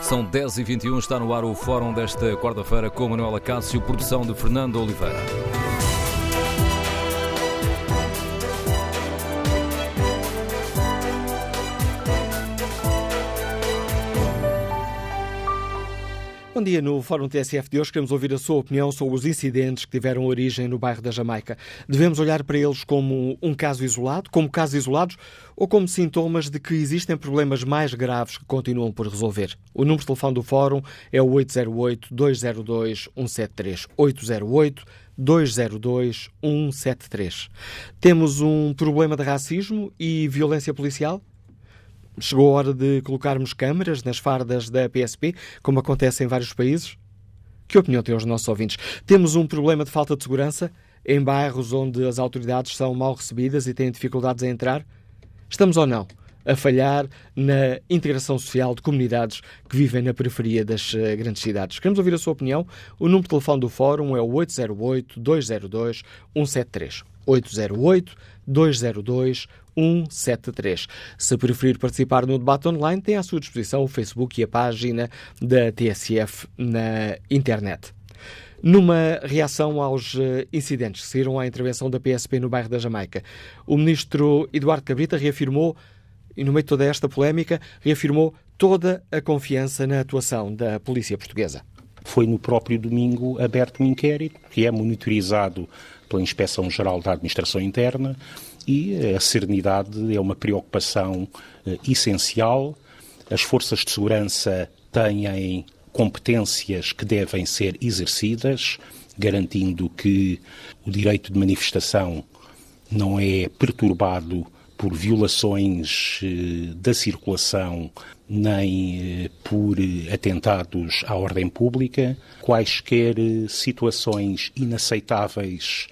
São 10h21, está no ar o fórum desta quarta-feira com Manuela Cássio, produção de Fernando Oliveira. Bom dia. No Fórum TSF de hoje queremos ouvir a sua opinião sobre os incidentes que tiveram origem no bairro da Jamaica. Devemos olhar para eles como um caso isolado, como casos isolados ou como sintomas de que existem problemas mais graves que continuam por resolver? O número de telefone do Fórum é o 808-202-173. 808-202-173. Temos um problema de racismo e violência policial? Chegou a hora de colocarmos câmaras nas fardas da PSP, como acontece em vários países? Que opinião têm os nossos ouvintes? Temos um problema de falta de segurança em bairros onde as autoridades são mal recebidas e têm dificuldades em entrar? Estamos ou não a falhar na integração social de comunidades que vivem na periferia das uh, grandes cidades? Queremos ouvir a sua opinião. O número de telefone do Fórum é o 808-202-173. 808-202-173. Se preferir participar no debate online, tem à sua disposição o Facebook e a página da TSF na internet. Numa reação aos incidentes que saíram à intervenção da PSP no bairro da Jamaica, o ministro Eduardo Cabrita reafirmou, e no meio de toda esta polémica, reafirmou toda a confiança na atuação da polícia portuguesa. Foi no próprio domingo aberto um inquérito que é monitorizado pela Inspeção-Geral da Administração Interna e a serenidade é uma preocupação eh, essencial. As forças de segurança têm competências que devem ser exercidas, garantindo que o direito de manifestação não é perturbado por violações eh, da circulação nem eh, por atentados à ordem pública. Quaisquer situações inaceitáveis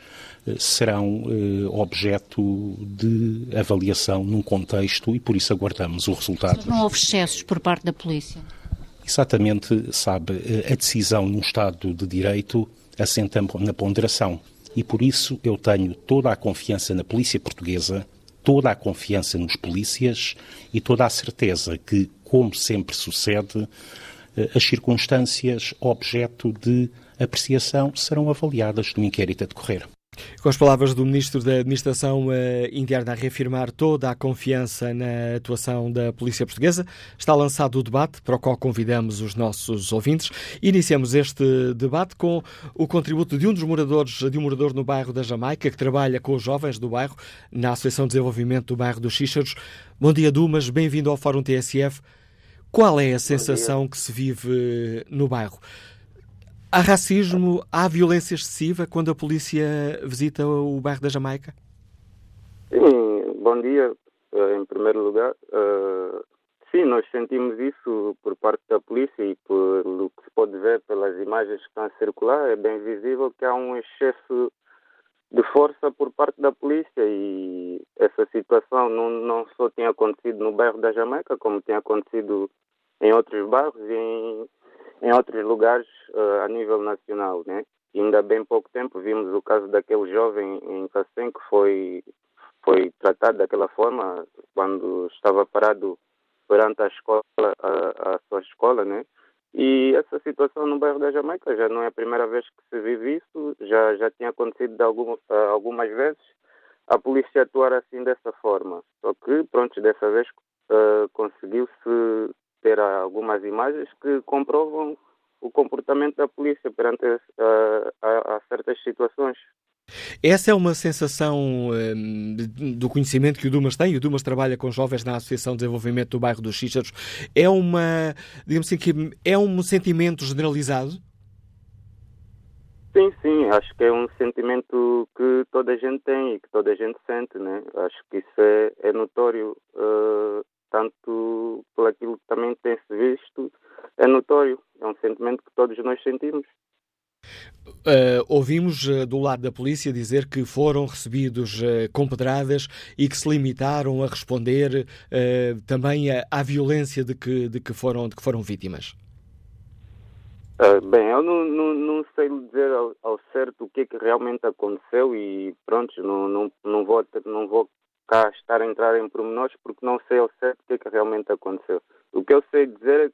serão objeto de avaliação num contexto e por isso aguardamos o resultado. Mas não houve excessos por parte da polícia? Exatamente, sabe, a decisão num Estado de Direito assenta na ponderação. E por isso eu tenho toda a confiança na polícia portuguesa, toda a confiança nos polícias e toda a certeza que, como sempre sucede, as circunstâncias objeto de apreciação serão avaliadas no inquérito a decorrer. Com as palavras do Ministro da Administração Interna a reafirmar toda a confiança na atuação da Polícia Portuguesa, está lançado o debate para o qual convidamos os nossos ouvintes. Iniciamos este debate com o contributo de um dos moradores, de um morador no bairro da Jamaica, que trabalha com os jovens do bairro, na Associação de Desenvolvimento do Bairro dos Xíxaros. Bom dia, Dumas, bem-vindo ao Fórum TSF. Qual é a sensação que se vive no bairro? Há racismo, há violência excessiva quando a polícia visita o bairro da Jamaica? Sim, bom dia, em primeiro lugar. sim, nós sentimos isso por parte da polícia e pelo que se pode ver pelas imagens que estão a circular, é bem visível que há um excesso de força por parte da polícia e essa situação não, não só tinha acontecido no bairro da Jamaica, como tinha acontecido em outros bairros e em em outros lugares uh, a nível nacional, né? E ainda bem pouco tempo vimos o caso daquele jovem em Cacém que foi foi tratado daquela forma quando estava parado perante a escola, a, a sua escola, né? E essa situação no bairro da Jamaica já não é a primeira vez que se vive isso, já já tinha acontecido algum, uh, algumas vezes a polícia atuar assim dessa forma. Só que, pronto, dessa vez uh, conseguiu-se ter algumas imagens que comprovam o comportamento da polícia perante a, a, a certas situações. Essa é uma sensação um, do conhecimento que o Dumas tem, e o Dumas trabalha com jovens na Associação de Desenvolvimento do Bairro dos Xíxaros. É uma, digamos assim, que é um sentimento generalizado? Sim, sim, acho que é um sentimento que toda a gente tem e que toda a gente sente, né? Acho que isso é, é notório uh, tanto por aquilo que também tem-se visto, é notório, é um sentimento que todos nós sentimos. Uh, ouvimos uh, do lado da polícia dizer que foram recebidos uh, com pedradas e que se limitaram a responder também à, à, violência de que, de, que foram, de que foram vítimas. bem, eu não, não, não sei dizer ao, ao, certo o que é que realmente aconteceu e pronto, não, não, não, vou, não vou cá estar a entrar em pormenores porque não sei ao certo o que é que realmente aconteceu. O que eu sei dizer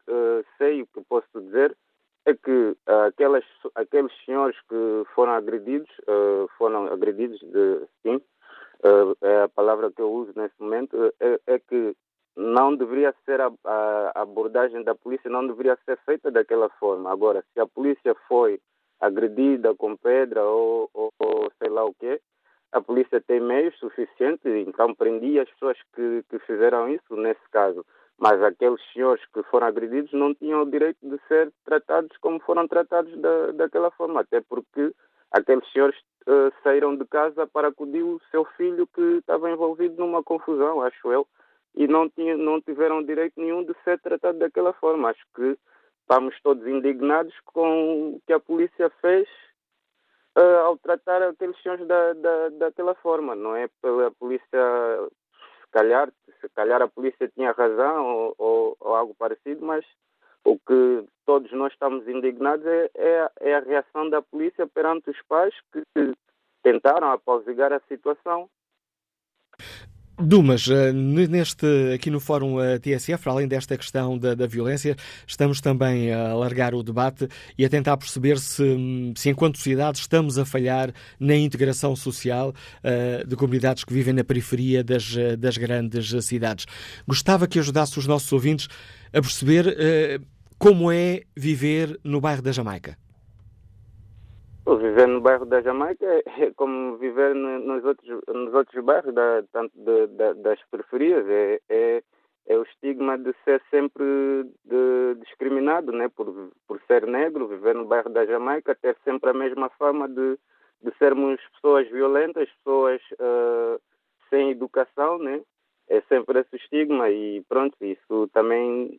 é que uh, aquelas, aqueles senhores que foram agredidos, uh, foram agredidos de sim, uh, é a palavra que eu uso nesse momento, é, é que não deveria ser a, a, abordagem da polícia, não deveria ser feita daquela forma. Agora, se a polícia foi agredida com pedra ou, ou, ou sei lá o quê, a polícia tem meios suficientes, então prendia as pessoas que, que fizeram isso nesse caso. Mas aqueles senhores que foram agredidos não tinham o direito de ser tratados como foram tratados da, daquela forma, até porque aqueles senhores uh, saíram de casa para acudir o seu filho que estava envolvido numa confusão, acho eu e não, tinha, não tiveram direito nenhum de ser tratado daquela forma. Acho que estamos todos indignados com o que a polícia fez uh, ao tratar aqueles senhores da, da, daquela forma. Não é pela polícia, se calhar, se calhar a polícia tinha razão ou, ou, ou algo parecido, mas o que todos nós estamos indignados é, é, é, a reação da polícia perante os pais que tentaram apausigar a situação. Dumas, eh, neste, aqui no Fórum eh, TSF, além desta questão da, da, violência, estamos também a alargar o debate e a tentar perceber se, se enquanto sociedade, estamos a falhar na integração social uh, de comunidades que vivem na periferia das, das grandes cidades. Gostava que ajudasse os nossos ouvintes a perceber uh, como é viver no bairro da Jamaica. Viver no bairro da Jamaica é como viver nos outros, nos outros bairros, da, tanto de, de, das periferias. É, é, é, o estigma de ser sempre de, discriminado, né? por, por ser negro, viver no bairro da Jamaica, ter sempre a mesma fama de, de sermos pessoas violentas, pessoas uh, sem educação, né? É sempre esse estigma e pronto, isso também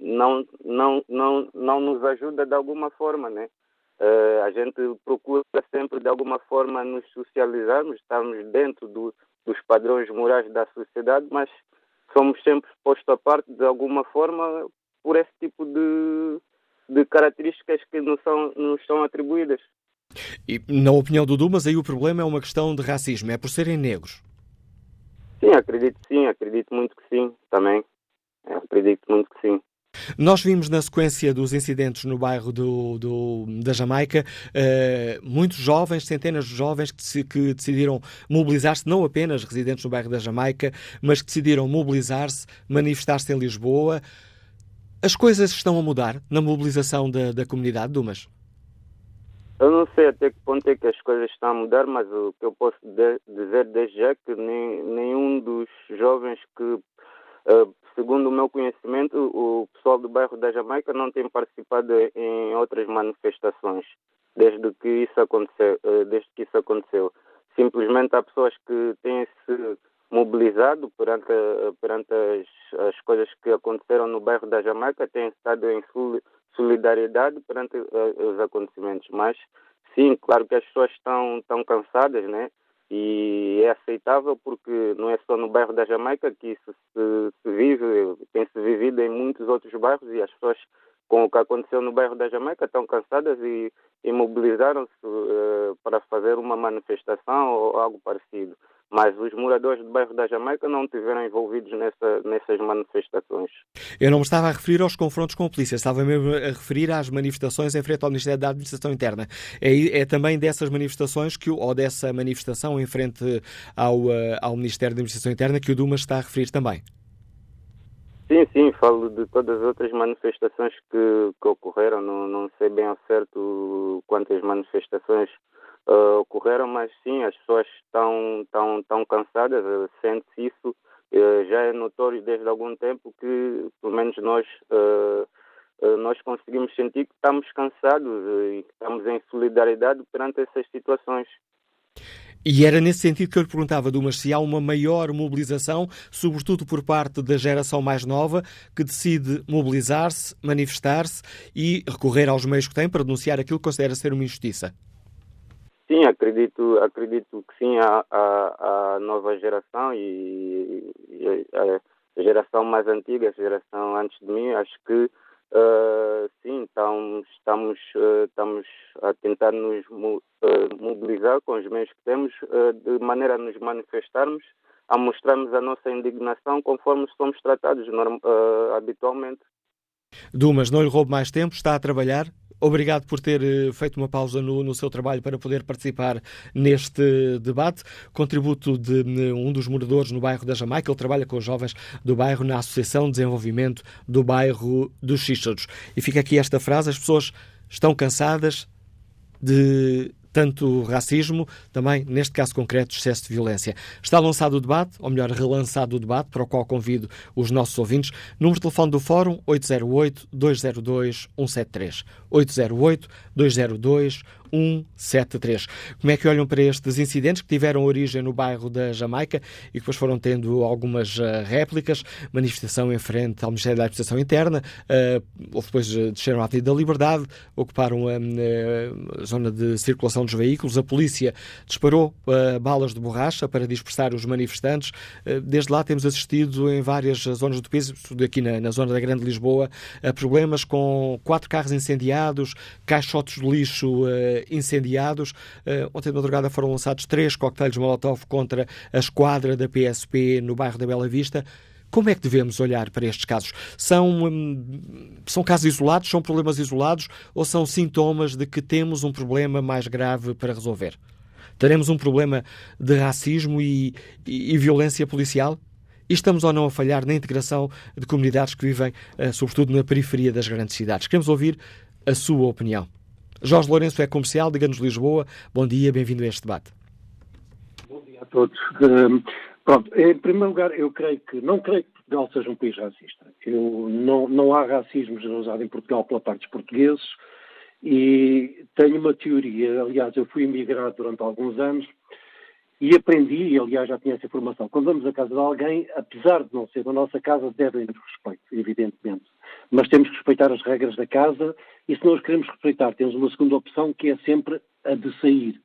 não, não, não, não nos ajuda de alguma forma, né? Uh, a gente procura sempre, de alguma forma, nos socializarmos, estarmos dentro do, dos padrões morais da sociedade, mas somos sempre postos à parte, de alguma forma, por esse tipo de, de características que nos são, nos são atribuídas. E, na opinião do Dumas, aí o problema é uma questão de racismo, é por serem negros? Sim, acredito sim, acredito muito que sim, também. Acredito muito que sim. Nós vimos na sequência dos incidentes no bairro do, do da Jamaica uh, muitos jovens, centenas de jovens que, que decidiram mobilizar-se, não apenas residentes no bairro da Jamaica, mas que decidiram mobilizar-se, manifestar-se em Lisboa. As coisas estão a mudar na mobilização da, da comunidade, Dumas? Eu não sei até que ponto é que as coisas estão a mudar, mas o que eu posso de, dizer desde já é que nem, nenhum dos jovens que uh, Segundo o meu conhecimento, o pessoal do bairro da Jamaica não tem participado em outras manifestações desde que isso aconteceu. Eh, desde que isso aconteceu. Simplesmente há pessoas que têm se mobilizado perante, perante as, as coisas que aconteceram no bairro da Jamaica, têm estado em solidariedade perante eh, os acontecimentos. Mas sim, claro que as pessoas estão, estão cansadas, né? E é aceitável porque não é só no bairro da Jamaica que isso se, se vive, tem se vivido em muitos outros bairros e as pessoas com o que aconteceu no bairro da Jamaica estão cansadas e, e mobilizaram-se uh, para fazer uma manifestação ou algo parecido mas os moradores do bairro da Jamaica não estiveram envolvidos nessa, nessas manifestações. Eu não me estava a referir aos confrontos com a polícia, estava mesmo a referir às manifestações em frente ao Ministério da Administração Interna. É, é também dessas manifestações, que, ou dessa manifestação em frente ao, eh, ao Ministério da Administração Interna que o Dumas está a referir também. Sim, sim, falo de todas as outras manifestações que, que ocorreram, não, não sei bem ao certo quantas manifestações uh, ocorreram, mas sim, as pessoas estão, estão, estão cansadas, uh, sente-se isso. Uh, já é notório desde algum tempo que, pelo menos nós, nós conseguimos sentir que estamos cansados e que estamos em solidariedade perante essas situações. E era nesse sentido que eu lhe perguntava, Dumas, se há uma maior mobilização, sobretudo por parte da geração mais nova, que decide mobilizar-se, manifestar-se e recorrer aos meios que tem para denunciar aquilo que considera ser uma injustiça. Sim, acredito, acredito que sim, a, a, a nova geração e, e, a geração mais antiga, a geração antes de mim, acho que uh, sim, estamos, estamos, uh, estamos a tentar nos uh, mobilizar com os meios que temos, de maneira a nos manifestarmos, a mostrarmos a nossa indignação conforme somos tratados habitualmente. Dumas, não lhe roubo mais tempo, está a trabalhar, obrigado por ter eh, feito uma pausa no, no, seu trabalho para poder participar neste debate. Contributo de um dos moradores no bairro da Jamaica. Ele trabalha com os jovens do bairro na Associação de Desenvolvimento do Bairro dos Xíxaros. E fica aqui esta frase: as pessoas estão cansadas de tanto racismo, também, neste caso concreto, excesso de violência. Está lançado o debate, ou melhor, relançado o debate, para o qual convido os nossos ouvintes. Número de telefone do Fórum 808-202-173. 808-202-173. 173. Como é que olham para estes incidentes que tiveram origem no bairro da Jamaica e que depois foram tendo algumas uh, réplicas? Manifestação em frente ao Ministério da Administração Interna, uh, ou depois uh, desceram à Avenida da Liberdade, ocuparam a, zona de circulação dos veículos, a polícia disparou balas de borracha para dispersar os manifestantes. desde lá temos assistido em várias zonas do país, aqui na zona da Grande Lisboa, a problemas com quatro carros incendiados, caixotes de lixo incendiados. Uh, ontem de madrugada foram lançados três coquetéis Molotov contra a esquadra da PSP no bairro da Bela Vista. Como é que devemos olhar para estes casos? São, hum, são casos isolados, são problemas isolados ou são sintomas de que temos um problema mais grave para resolver? Teremos um problema de racismo e, e, e violência policial? E estamos ou não a falhar na integração de comunidades que vivem, uh, sobretudo na periferia das grandes cidades? Queremos ouvir a sua opinião. Jorge Lourenço é comercial, diga-nos Lisboa. Bom dia, bem-vindo a este debate. Bom dia a todos. Um, pronto, em primeiro lugar, eu creio que, não creio que Portugal seja um país racista. Eu, não, não há racismo generalizado em Portugal pela parte dos portugueses e tenho uma teoria, aliás, eu fui imigrado durante alguns anos e aprendi, e aliás já tinha essa informação, quando vamos à casa de alguém, apesar de não ser da nossa casa, devem-nos respeito, evidentemente mas temos que respeitar as regras da casa e se não as queremos respeitar, temos uma segunda opção que é sempre a de sair.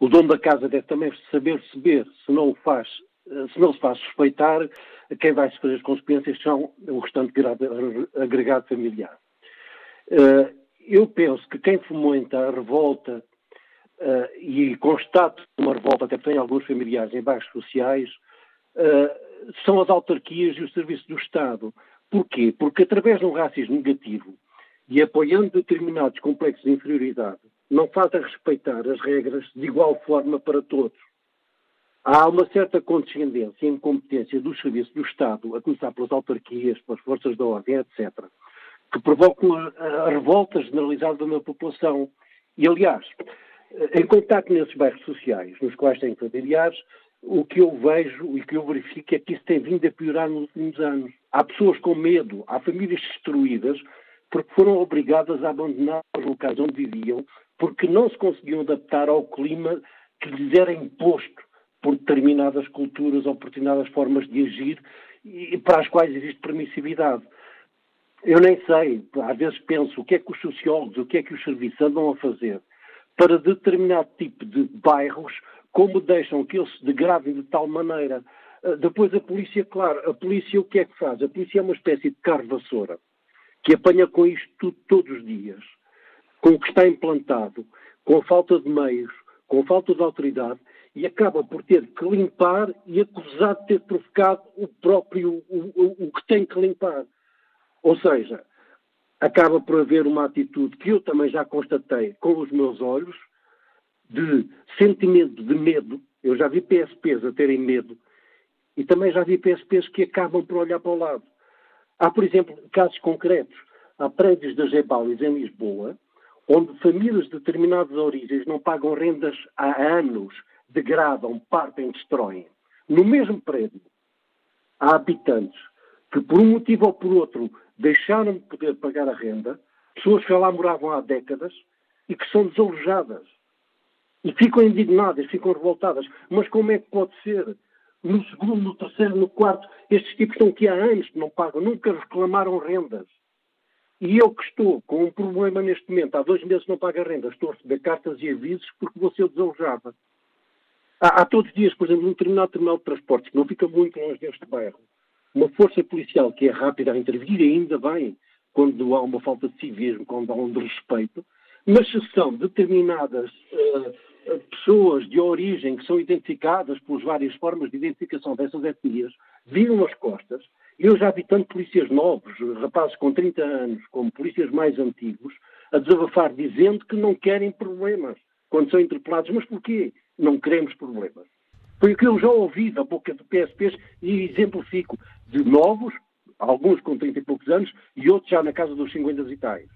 O dono da casa deve também saber receber, se não o faz, eh, se não se faz respeitar, quem vai sofrer as consequências são o restante agregado familiar. Eh, eu penso que quem fomenta a revolta uh, e constata uma revolta, até tem alguns familiares em bairros sociais, são as autarquias e o serviço do Estado. Porquê? Porque através de um racismo negativo e apoiando determinados complexos de inferioridade, não faz a respeitar as regras de igual forma para todos. Há uma certa condescendência e incompetência dos serviços do Estado, a começar pelas autarquias, pelas forças da ordem, etc., que provocam a, revolta generalizada da população. E, aliás, em contato nesses bairros sociais, nos quais têm familiares, o que eu vejo e que eu verifico é que isso tem vindo a piorar nos últimos anos. Há pessoas com medo, há famílias destruídas porque foram obrigadas a abandonar os locais onde viviam porque não se conseguiam adaptar ao clima que lhes era imposto por determinadas culturas ou por determinadas formas de agir e para as quais existe permissividade. Eu nem sei, às vezes penso o que é que os sociólogos, o que é que os serviços andam a fazer para determinado tipo de bairros como deixam que eles se degradem de tal maneira. Uh, depois a polícia, claro, a polícia o que é que faz? A polícia é uma espécie de carro vassoura, que apanha com isto tudo todos os dias, com o que está implantado, com falta de meios, com falta de autoridade, e acaba por ter que limpar e acusar de ter provocado o próprio, o, o, o que tem que limpar. Ou seja, acaba por haver uma atitude que eu também já constatei com os meus olhos, de sentimento de medo. Eu já vi PSPs a terem medo e também já vi PSPs que acabam por olhar para o lado. Há, por exemplo, casos concretos. Há prédios da Gebalis em Lisboa, onde famílias de determinadas origens não pagam rendas há anos, degradam, partem, destroem. No mesmo prédio, há habitantes que, por um motivo ou por outro, deixaram de poder pagar a renda, pessoas que lá moravam há décadas e que são desalojadas. E ficam indignadas, ficam revoltadas. Mas como é que pode ser? No segundo, no terceiro, no quarto, estes tipos estão aqui há anos que não pagam, nunca reclamaram rendas. E eu que estou com um problema neste momento, há dois meses não pago a renda, estou a receber cartas e avisos porque vou ser desalojada. Há, há todos os dias, por exemplo, num determinado terminal de transportes, que não fica muito longe deste bairro, uma força policial que é rápida a intervir, ainda bem, quando há uma falta de civismo, quando há um desrespeito, mas são determinadas uh, pessoas de origem que são identificadas pelas várias formas de identificação dessas etnias viram as costas Eu já vi tanto polícias novos, rapazes com 30 anos, como polícias mais antigos, a desabafar dizendo que não querem problemas quando são interpelados. Mas porquê? Não queremos problemas. Foi o que eu já ouvi da boca de PSPs e exemplifico de novos, alguns com 30 e poucos anos e outros já na casa dos 50 e tais.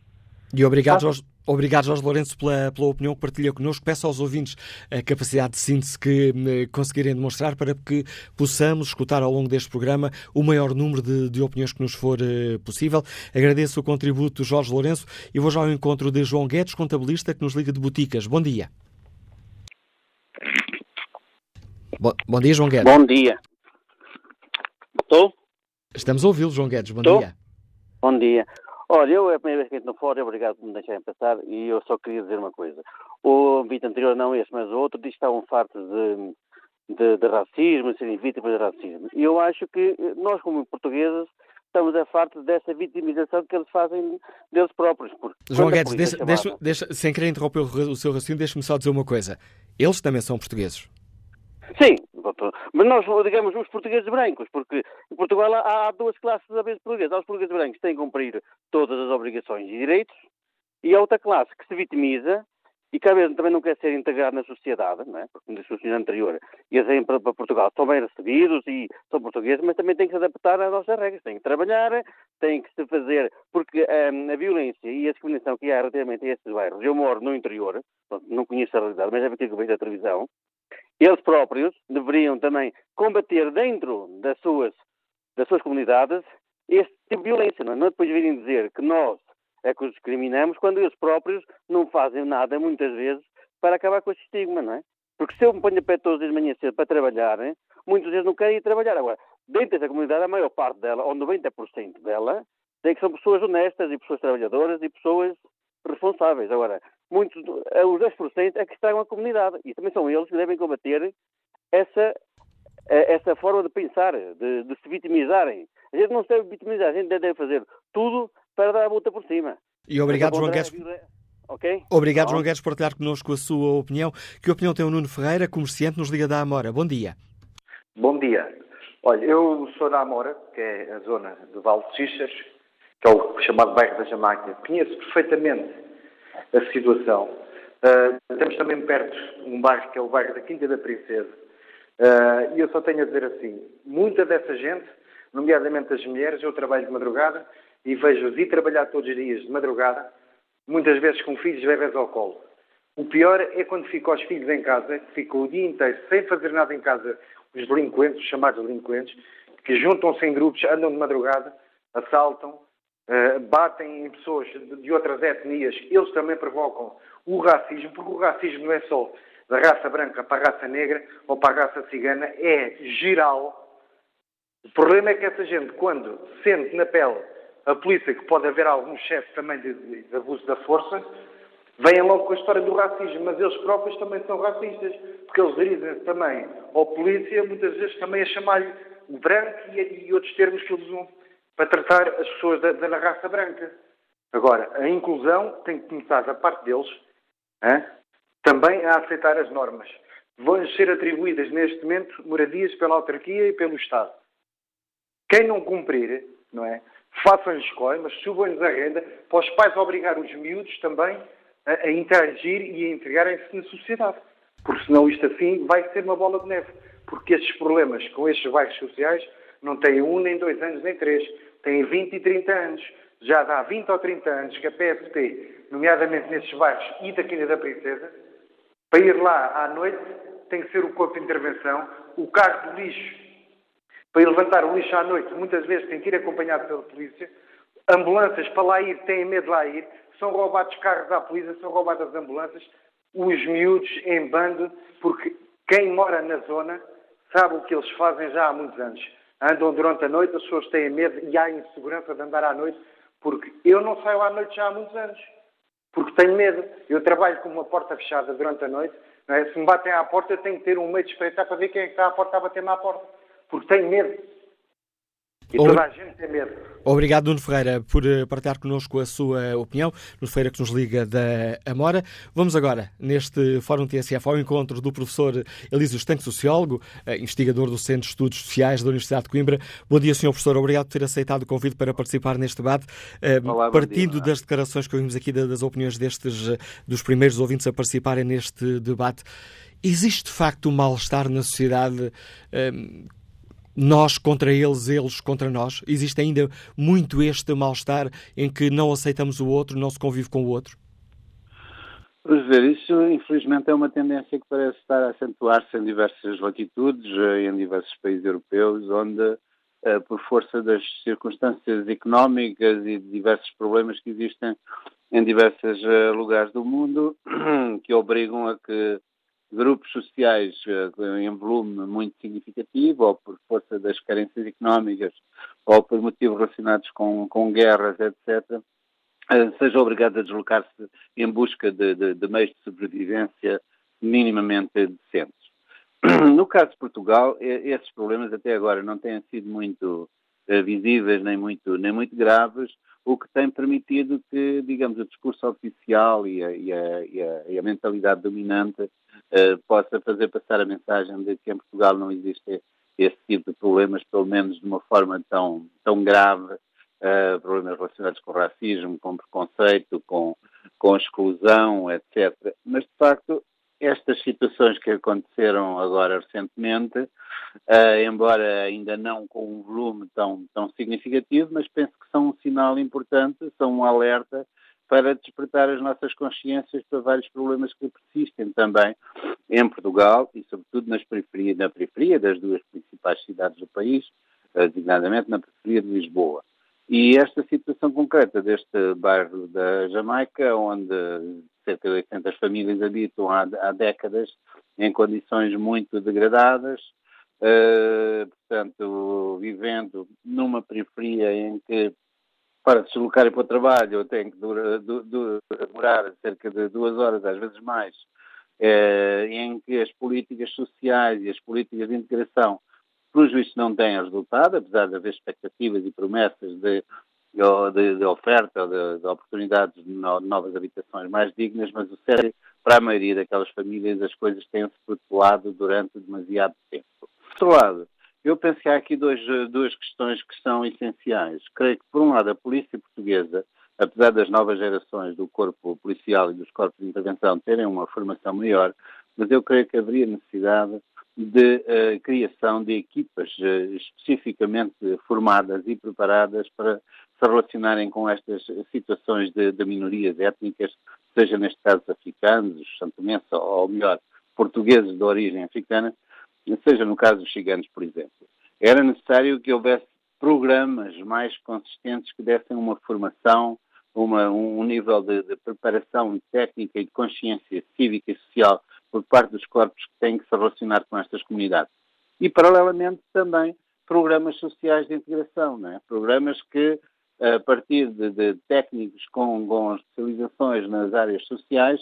E obrigado, Jorge, obrigado, Jorge Lourenço, pela, pela opinião que partilha connosco. Peço aos ouvintes a capacidade de síntese que eh, conseguirem demonstrar para que possamos escutar ao longo deste programa o maior número de, de opiniões que nos for eh, possível. Agradeço o contributo do Jorge Lourenço e vou já ao encontro de João Guedes, contabilista, que nos liga de Boticas. Bom dia. Bom, bom dia, João Guedes. Bom dia. Estou? Estamos a ouvi-lo, João Guedes. Bom Estou? dia. Bom dia. Olha, eu é a primeira vez que entro no fórum, obrigado por me deixarem passar, e eu só queria dizer uma coisa. O vídeo anterior, não este, mas o outro, diz que estavam fartos de, de, de racismo, de serem vítimas de racismo. E eu acho que nós, como portugueses, estamos a fartos dessa vitimização que eles fazem deles próprios. Porque João Guedes, deixa- deixa- deixa- sem querer interromper o, o seu raciocínio, deixe-me só dizer uma coisa. Eles também são portugueses. Sim, doutor. mas nós, digamos, os portugueses brancos, porque em Portugal há, há duas classes de vez portugueses. Há os portugueses brancos que têm que cumprir todas as obrigações e direitos, e há outra classe que se vitimiza e que às vezes também não quer ser integrado na sociedade, não é? porque, como disse o senhor anterior, eles vêm para, para Portugal, são bem recebidos e são portugueses, mas também têm que se adaptar às nossas regras, têm que trabalhar, têm que se fazer, porque hum, a violência e a discriminação que há relativamente a estes bairros, eu moro no interior, não conheço a realidade, mas é aquilo que vejo da televisão, eles próprios deveriam também combater dentro das suas, das suas comunidades este tipo de violência, não é? Não é depois virem dizer que nós é que os discriminamos quando eles próprios não fazem nada, muitas vezes, para acabar com esse estigma, não é? Porque se eu me ponho a pé todos os dias de manhã cedo para trabalhar, hein, muitos deles não querem ir trabalhar. Agora, dentro dessa comunidade, a maior parte dela, ou 90% dela, tem que são pessoas honestas e pessoas trabalhadoras e pessoas responsáveis. Agora, muitos, do- eh, os 10% é que estragam a comunidade. E também são eles que devem combater essa, eh, essa forma de pensar, de, de se vitimizarem. A gente não se deve vitimizar, a gente deve fazer tudo para dar a volta por cima. E obrigado, João Guedes. violen- Ok? Obrigado, Não? João Guedes, por partilhar connosco a sua opinião. Que opinião tem o Nuno Ferreira, comerciante, nos Liga da Amora? Bom dia. Bom dia. Olha, eu sou da Amora, que é a zona do Vale de Xixas, que é o chamado bairro da Jamaica. Conheço perfeitamente a situação. Ah, temos também perto um bairro que é o bairro da Quinta da Princesa. Ah, E eu só tenho a dizer assim, muita dessa gente, nomeadamente as mulheres, eu trabalho de madrugada e vejo-os ir trabalhar todos os dias de madrugada, muitas vezes com filhos bebés ao colo. O pior é quando ficam os filhos em casa, ficam o dia inteiro sem fazer nada em casa, os delinquentes, os chamados delinquentes, que juntam-se em grupos, andam de madrugada, assaltam, eh, batem em pessoas de, outras etnias, eles também provocam o racismo, porque o racismo não é só da raça branca para a raça negra ou para a raça cigana, é geral. O problema é que essa gente, quando sente na pele a polícia, que pode haver algum chefe também de, de- abuso da força, vêm logo com a história do racismo, mas eles próprios também são racistas, porque eles dirigem-se também ao polícia, muitas vezes também a chamar-lhe branco e, e outros termos que eles usam para tratar as pessoas da, da raça branca. Agora, a inclusão tem que começar da parte deles hã? também a aceitar as normas. Vão ser atribuídas neste momento moradias pela autarquia e pelo Estado. Quem não cumprir, não é? Façam-lhes coimas, subam-lhes a renda, para os pais obrigar os miúdos também a, a interagir e a integrarem-se na sociedade. Porque senão isto assim vai ser uma bola de neve. Porque estes problemas com estes bairros sociais não têm um, nem dois anos, nem três. Têm 20 e 30 anos. Já dá 20 ou 30 anos que a PSP, nomeadamente nestes bairros e da Quinta da Princesa, para ir lá à noite tem que ser o corpo de intervenção, o carro de lixo para ir levantar o lixo à noite, muitas vezes tem que ir acompanhado pela polícia. Ambulâncias para lá ir, têm medo de lá ir. São roubados carros à polícia, são roubadas ambulâncias. Os miúdos em bando, porque quem mora na zona sabe o que eles fazem já há muitos anos. Andam durante a noite, as pessoas têm medo e há insegurança de andar à noite, porque eu não saio à noite já há muitos anos. Porque tenho medo. Eu trabalho com uma porta fechada durante a noite. é? Se me batem à porta, eu tenho que ter um meio de espreitar para ver quem é que está à porta a bater-me à porta. Porque tenho medo. E toda a gente tem medo. Obrigado, Nuno Ferreira, por eh, partilhar connosco a sua opinião. Nuno Ferreira, que nos liga da Amora. Vamos agora, neste Fórum TSF, ao encontro do professor Elísio Estanque, sociólogo, eh, investigador do Centro de Estudos Sociais da Universidade de Coimbra. Bom dia, senhor professor. Obrigado por ter aceitado o convite para participar neste debate. Eh, Olá, Partindo dia, das declarações que ouvimos aqui, das opiniões destes, dos primeiros ouvintes a participarem neste debate, existe de facto um mal-estar na sociedade nós contra eles, eles contra nós? Existe ainda muito este mal-estar em que não aceitamos o outro, não se convive com o outro? Vamos ver, isso infelizmente é uma tendência que parece estar a acentuar-se em diversas latitudes, eh, em diversos países europeus, onde, eh, por força das circunstâncias económicas e de diversos problemas que existem em diversos eh, lugares do mundo, que obrigam a que grupos sociais uh, em volume muito significativo, ou por força das carências económicas, ou por motivos relacionados com, com guerras, etc., eh, sejam obrigados a deslocar-se em busca de, de, de, meios de sobrevivência minimamente decentes. No caso de Portugal, esses problemas até agora não têm sido muito uh, visíveis nem muito, nem muito graves, o que tem permitido que, digamos, o discurso oficial e a, e a, e a, e a mentalidade dominante uh, possa fazer passar a mensagem de que em Portugal não existe esse tipo de problemas, pelo menos de uma forma tão, tão grave, uh, problemas relacionados com racismo, com preconceito, com, com exclusão, etc. Mas, de facto, estas situações que aconteceram agora recentemente, uh, embora ainda não com um volume tão, tão significativo, mas penso que são um sinal importante, são um alerta para despertar as nossas consciências para vários problemas que persistem também em Portugal e, sobretudo, nas periferias, na periferia das duas principais cidades do país, uh, designadamente na periferia de Lisboa. E esta situação concreta deste bairro da Jamaica, onde cerca de 800 famílias habitam há, há décadas em condições muito degradadas, uh, portanto, vivendo numa periferia em que para se deslocarem para o trabalho tem que durar, demorar cerca de duas horas, às vezes mais, uh, em que as políticas sociais e as políticas de integração pelos vistos não têm resultado, apesar de haver expectativas e promessas de, de, de oferta ou de, de, oportunidades de novas habitações mais dignas, mas o sério, para a maioria daquelas famílias, as coisas têm-se flutuado durante demasiado tempo. Por outro lado, eu penso que há aqui dois, duas questões que são essenciais. Creio que, por um lado, a polícia portuguesa, apesar das novas gerações do corpo policial e dos corpos de intervenção terem uma formação maior, mas eu creio que haveria necessidade de uh, criação de equipas uh, especificamente formadas e preparadas para se relacionarem com estas situações de, de minorias étnicas, seja neste caso africanos, santomenses, ou melhor, portugueses de origem africana, seja no caso dos ciganos, por exemplo. Era necessário que houvesse programas mais consistentes que dessem uma formação, uma, um nível de, de preparação técnica e de consciência cívica e social por parte dos corpos que têm que se relacionar com estas comunidades. E, paralelamente, também programas sociais de integração, é? programas que, a partir de, de técnicos com, com especializações nas áreas sociais,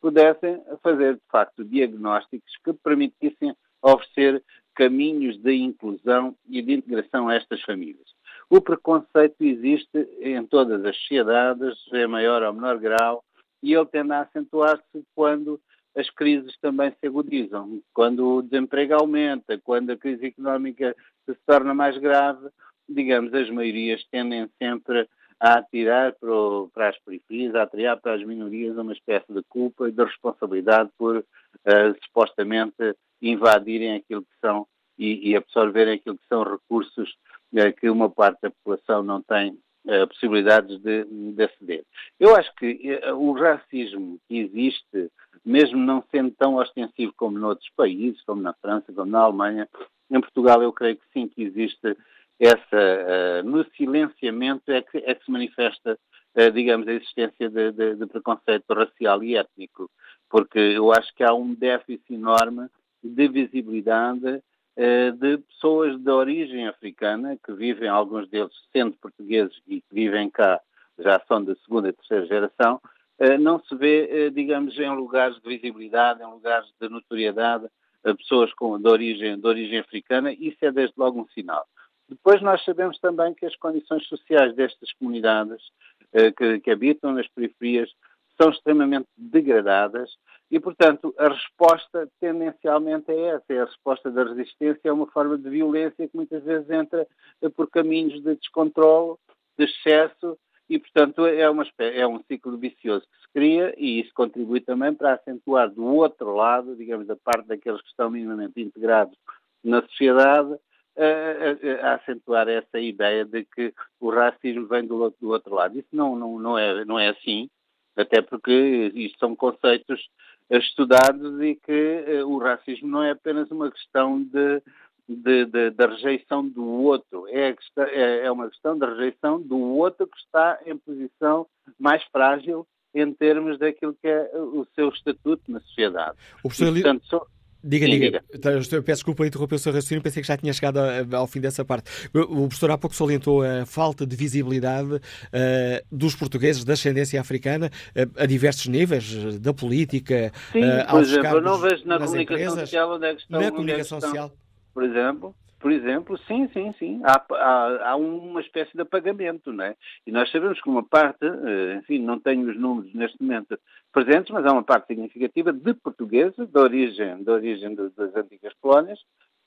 pudessem fazer, de facto, diagnósticos que permitissem oferecer caminhos de inclusão e de integração a estas famílias. O preconceito existe em todas as sociedades, em maior ou menor grau, e ele tende a acentuar-se quando as crises também se agudizam. Quando o desemprego aumenta, quando a crise económica se torna mais grave, digamos, as maiorias tendem sempre a atirar para, o, para as periferias, a atirar para as minorias uma espécie de culpa e de responsabilidade por uh, supostamente invadirem aquilo que são e, e, absorverem aquilo que são recursos uh, que uma parte da população não tem uh, possibilidades de, de aceder. Eu acho que o racismo que existe mesmo não sendo tão ostensivo como noutros países, como na França, como na Alemanha, em Portugal eu creio que sim que existe essa, uh, no silenciamento é que, é que se manifesta, uh, digamos, a existência de, de, de, preconceito racial e étnico, porque eu acho que há um déficit enorme de visibilidade uh, de pessoas de origem africana, que vivem, alguns deles sendo portugueses e que vivem cá, já são de segunda e terceira geração, não se vê, digamos, em lugares de visibilidade, em lugares de notoriedade, pessoas com, de, origem, de origem africana, isso é desde logo um sinal. Depois nós sabemos também que as condições sociais destas comunidades eh, que, que habitam nas periferias são extremamente degradadas e, portanto, a resposta tendencialmente é essa. É a resposta da resistência é uma forma de violência que muitas vezes entra por caminhos de descontrole, de excesso e, portanto, é, uma é um ciclo vicioso que se cria e isso contribui também para acentuar do outro lado, digamos, da parte daqueles que estão minimamente integrados na sociedade, a, a, acentuar essa ideia de que o racismo vem do, do outro lado. Isso não, não, não, é, não é assim, até porque isto são conceitos estudados e que uh, o racismo não é apenas uma questão de, de, de, da rejeição do outro, é, questão, é, é, uma questão da rejeição do outro que está em posição mais frágil em termos daquilo que é o seu estatuto na sociedade. O professor, e, portanto, so, Diga, diga. diga. Então, eu peço desculpa por interromper o seu raciocínio, pensei que já tinha chegado ao fim dessa parte. O professor há pouco salientou a falta de visibilidade uh, dos portugueses de ascendência africana uh, a diversos níveis, da política, Sim, uh, por exemplo, eu não vejo na comunicação empresas, social onde é que estão... Na comunicação social. Por exemplo, por exemplo, sim, sim, sim. Há, há, há, uma espécie de apagamento, não é? E nós sabemos que uma parte, eh, enfim, não tenho os números neste momento presentes, mas há uma parte significativa de portugueses de origem, de origem das antigas colónias,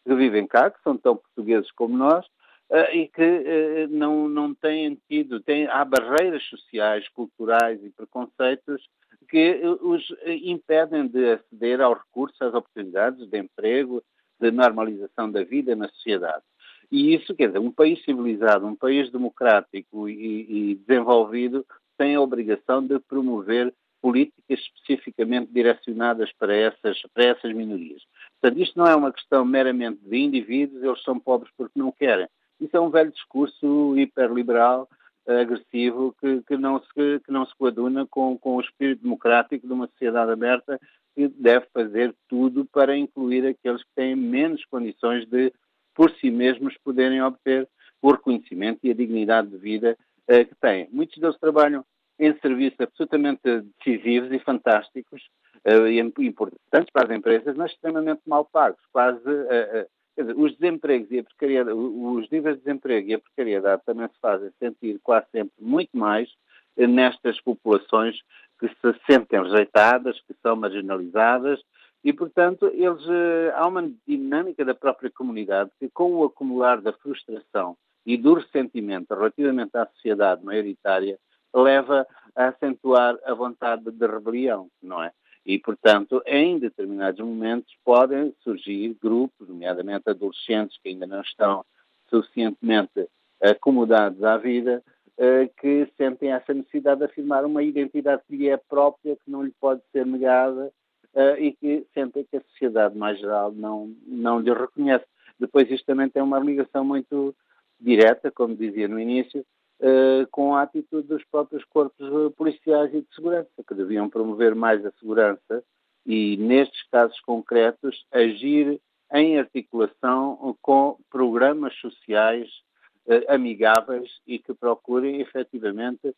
que vivem cá, que são tão portugueses como nós, uh, e que uh, não, não têm tido, têm, há barreiras sociais, culturais e preconceitos que os impedem de aceder aos recursos, às oportunidades de emprego, de normalização da vida na sociedade. E isso, quer dizer, um país civilizado, um país democrático e, e desenvolvido tem a obrigação de promover políticas especificamente direcionadas para essas, para essas minorias. Portanto, isto não é uma questão meramente de indivíduos, eles são pobres porque não querem. Isso é um velho discurso hiperliberal, agressivo, que, que, não, se, que não se coaduna com, com o espírito democrático de uma sociedade aberta que deve fazer tudo para incluir aqueles que têm menos condições de, por si mesmos, poderem obter o reconhecimento e a dignidade de vida uh, que têm. Muitos deles trabalham em serviços absolutamente decisivos e fantásticos uh, e importantes para as empresas, mas extremamente mal pagos. Quase, uh, dizer, os desempregos e a precariedade, os níveis de desemprego e a precariedade também se fazem sentir quase sempre muito mais nestas populações que se sentem rejeitadas, que são marginalizadas e, portanto, eles, há uma dinâmica da própria comunidade que, com o acumular da frustração e do ressentimento relativamente à sociedade maioritária, leva a acentuar a vontade de rebelião, não é? E, portanto, em determinados momentos podem surgir grupos, nomeadamente adolescentes que ainda não estão suficientemente acomodados à vida, eh, que sentem essa necessidade de afirmar uma identidade que lhe é própria, que não lhe pode ser negada eh, e que sentem que a sociedade mais geral não, não lhe reconhece. Depois isto também tem uma ligação muito direta, como dizia no início, uh, com a atitude dos próprios corpos policiais e de segurança, que deviam promover mais a segurança e, nestes casos concretos, agir em articulação com programas sociais amigáveis e que procurem efetivamente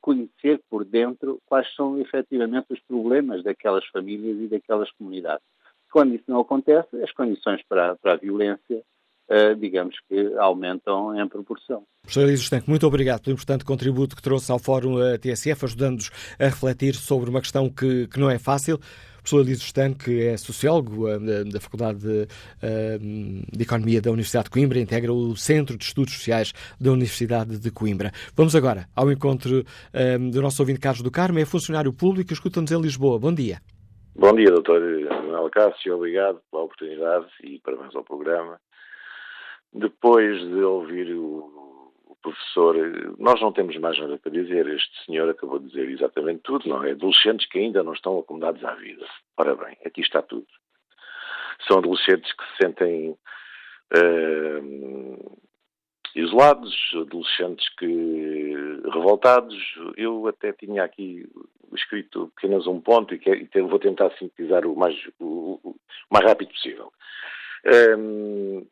conhecer por dentro quais são efetivamente os problemas daquelas famílias e daquelas comunidades. Quando isso não acontece, as condições para, para a violência uh, digamos que aumentam em proporção. Professor Elísio muito obrigado pelo importante contributo que trouxe ao Fórum eh, TSF, ajudando-nos a refletir sobre uma questão que, que não é fácil. Professor Elísio Estanque é sociólogo uh, da Faculdade de, uh, de, Economia da Universidade de Coimbra, integra o Centro de Estudos Sociais da Universidade de Coimbra. Vamos agora ao encontro do nosso ouvinte Carlos do Carmo, é funcionário público, escuta-nos em Lisboa. Bom dia. Bom dia, doutor Manuel Cássio, obrigado pela oportunidade e parabéns ao programa. Depois de ouvir o, professor, nós não temos mais nada para dizer. Este senhor acabou de dizer exatamente tudo, não é? Adolescentes que ainda não estão acomodados à vida. Ora bem, aqui está tudo. São adolescentes que se sentem uh, isolados, adolescentes que revoltados. Eu até tinha aqui escrito apenas um ponto e, que, e vou tentar sintetizar o mais, o, o mais rápido possível. Um,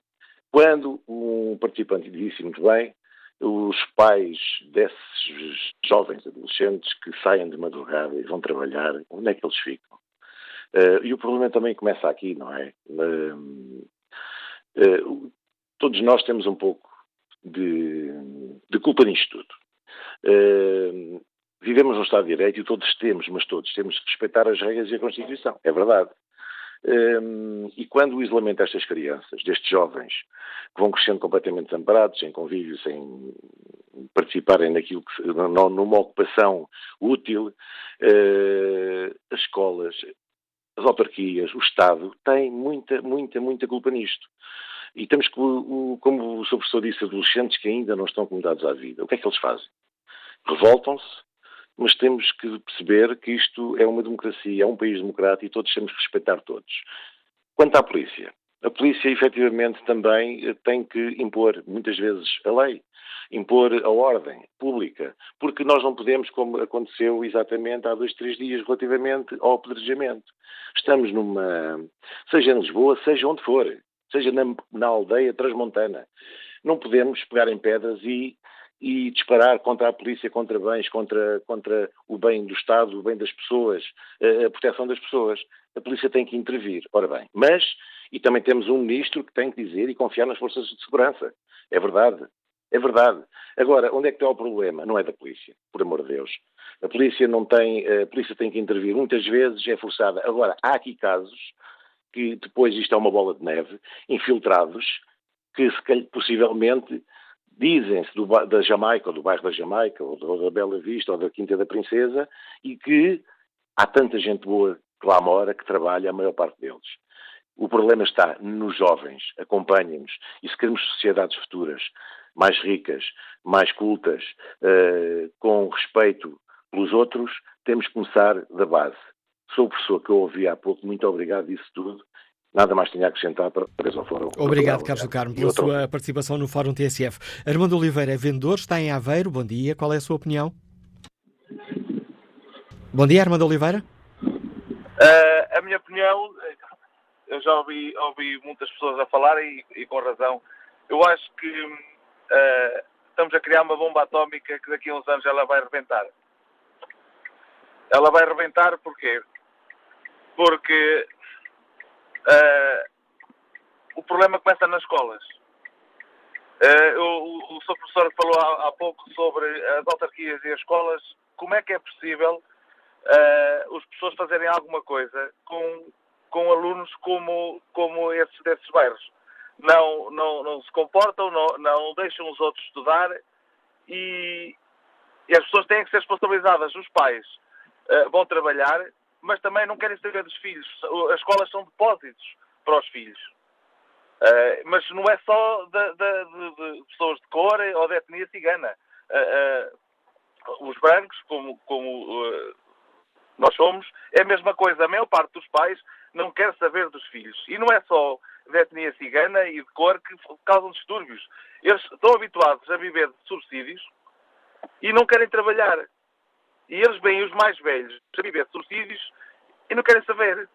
quando um participante disse muito bem, os pais desses jovens adolescentes que saem de madrugada e vão trabalhar, onde é que eles ficam? Uh, e o problema também começa aqui, não é? Uh, uh, todos nós temos um pouco de, de culpa nisto tudo. Uh, vivemos num Estado de Direito e todos temos, mas todos temos que respeitar as regras e a Constituição. É verdade. Um, e quando o isolamento destas crianças, destes jovens, que vão crescendo completamente desamparados, sem convívio, sem participarem naquilo que, numa ocupação útil, uh, as escolas, as autarquias, o Estado têm muita, muita, muita culpa nisto. E temos que, como o seu professor disse, adolescentes que ainda não estão comunidades à vida. O que é que eles fazem? Revoltam-se, mas temos que perceber que isto é uma democracia, é um país democrático e todos temos que respeitar todos. Quanto à polícia, a polícia efetivamente também eh, tem que impor, muitas vezes, a lei, impor a ordem pública, porque nós não podemos, como aconteceu exatamente há dois, três dias, relativamente ao apedrejamento. Estamos numa. seja em Lisboa, seja onde for, seja na, na aldeia transmontana. Não podemos pegar em pedras e e disparar contra a polícia, contra bens, contra, contra o bem do Estado, o bem das pessoas, a proteção das pessoas. A polícia tem que intervir. Ora bem, mas, e também temos um ministro que tem que dizer e confiar nas forças de segurança. É verdade. É verdade. Agora, onde é que está o problema? Não é da polícia, por amor de Deus. A polícia não tem, a polícia tem que intervir. Muitas vezes é forçada. Agora, há aqui casos que depois isto é uma bola de neve, infiltrados, que possivelmente dizem-se da Jamaica, ou do bairro da Jamaica, ou, da Bela Vista, ou da Quinta da Princesa, e que há tanta gente boa que lá mora, que trabalha, a maior parte deles. O problema está nos jovens, acompanhem-nos, e se queremos sociedades futuras mais ricas, mais cultas, uh, com respeito pelos outros, temos que começar da base. Sou o professor que eu ouvi há pouco, muito obrigado disso tudo, Nada mais tinha a acrescentar para o Fórum. Obrigado, Carlos do Carmo, pela sua participação no Fórum TSF. Armando Oliveira é vendedor, está em Aveiro. Bom dia, qual é a sua opinião? Bom dia, Armando Oliveira. Uh, a minha opinião, eu já ouvi, ouvi muitas pessoas a falar e, e com razão. Eu acho que uh, estamos a criar uma bomba atómica que daqui a uns anos ela vai rebentar. Ela vai rebentar porquê? Porque Uh, o problema começa nas escolas. Uh, o, o seu professor falou há, há, pouco sobre as autarquias e as escolas. Como é que é possível uh, as pessoas fazerem alguma coisa com, com alunos como, como esses desses bairros? Não, não, não se comportam, não, não deixam os outros estudar e, e as pessoas têm que ser responsabilizadas. Os pais uh, vão trabalhar, mas também não querem saber dos filhos. As escolas são depósitos para os filhos. Uh, mas não é só de, de, de, pessoas de cor ou de etnia cigana. Uh, uh, os brancos, como, como nós somos, é a mesma coisa. A maior parte dos pais não quer saber dos filhos. E não é só de etnia cigana e de cor que causam distúrbios. Eles estão habituados a viver de subsídios e não querem trabalhar. E eles veem os mais velhos a viver subsídios e não querem saber.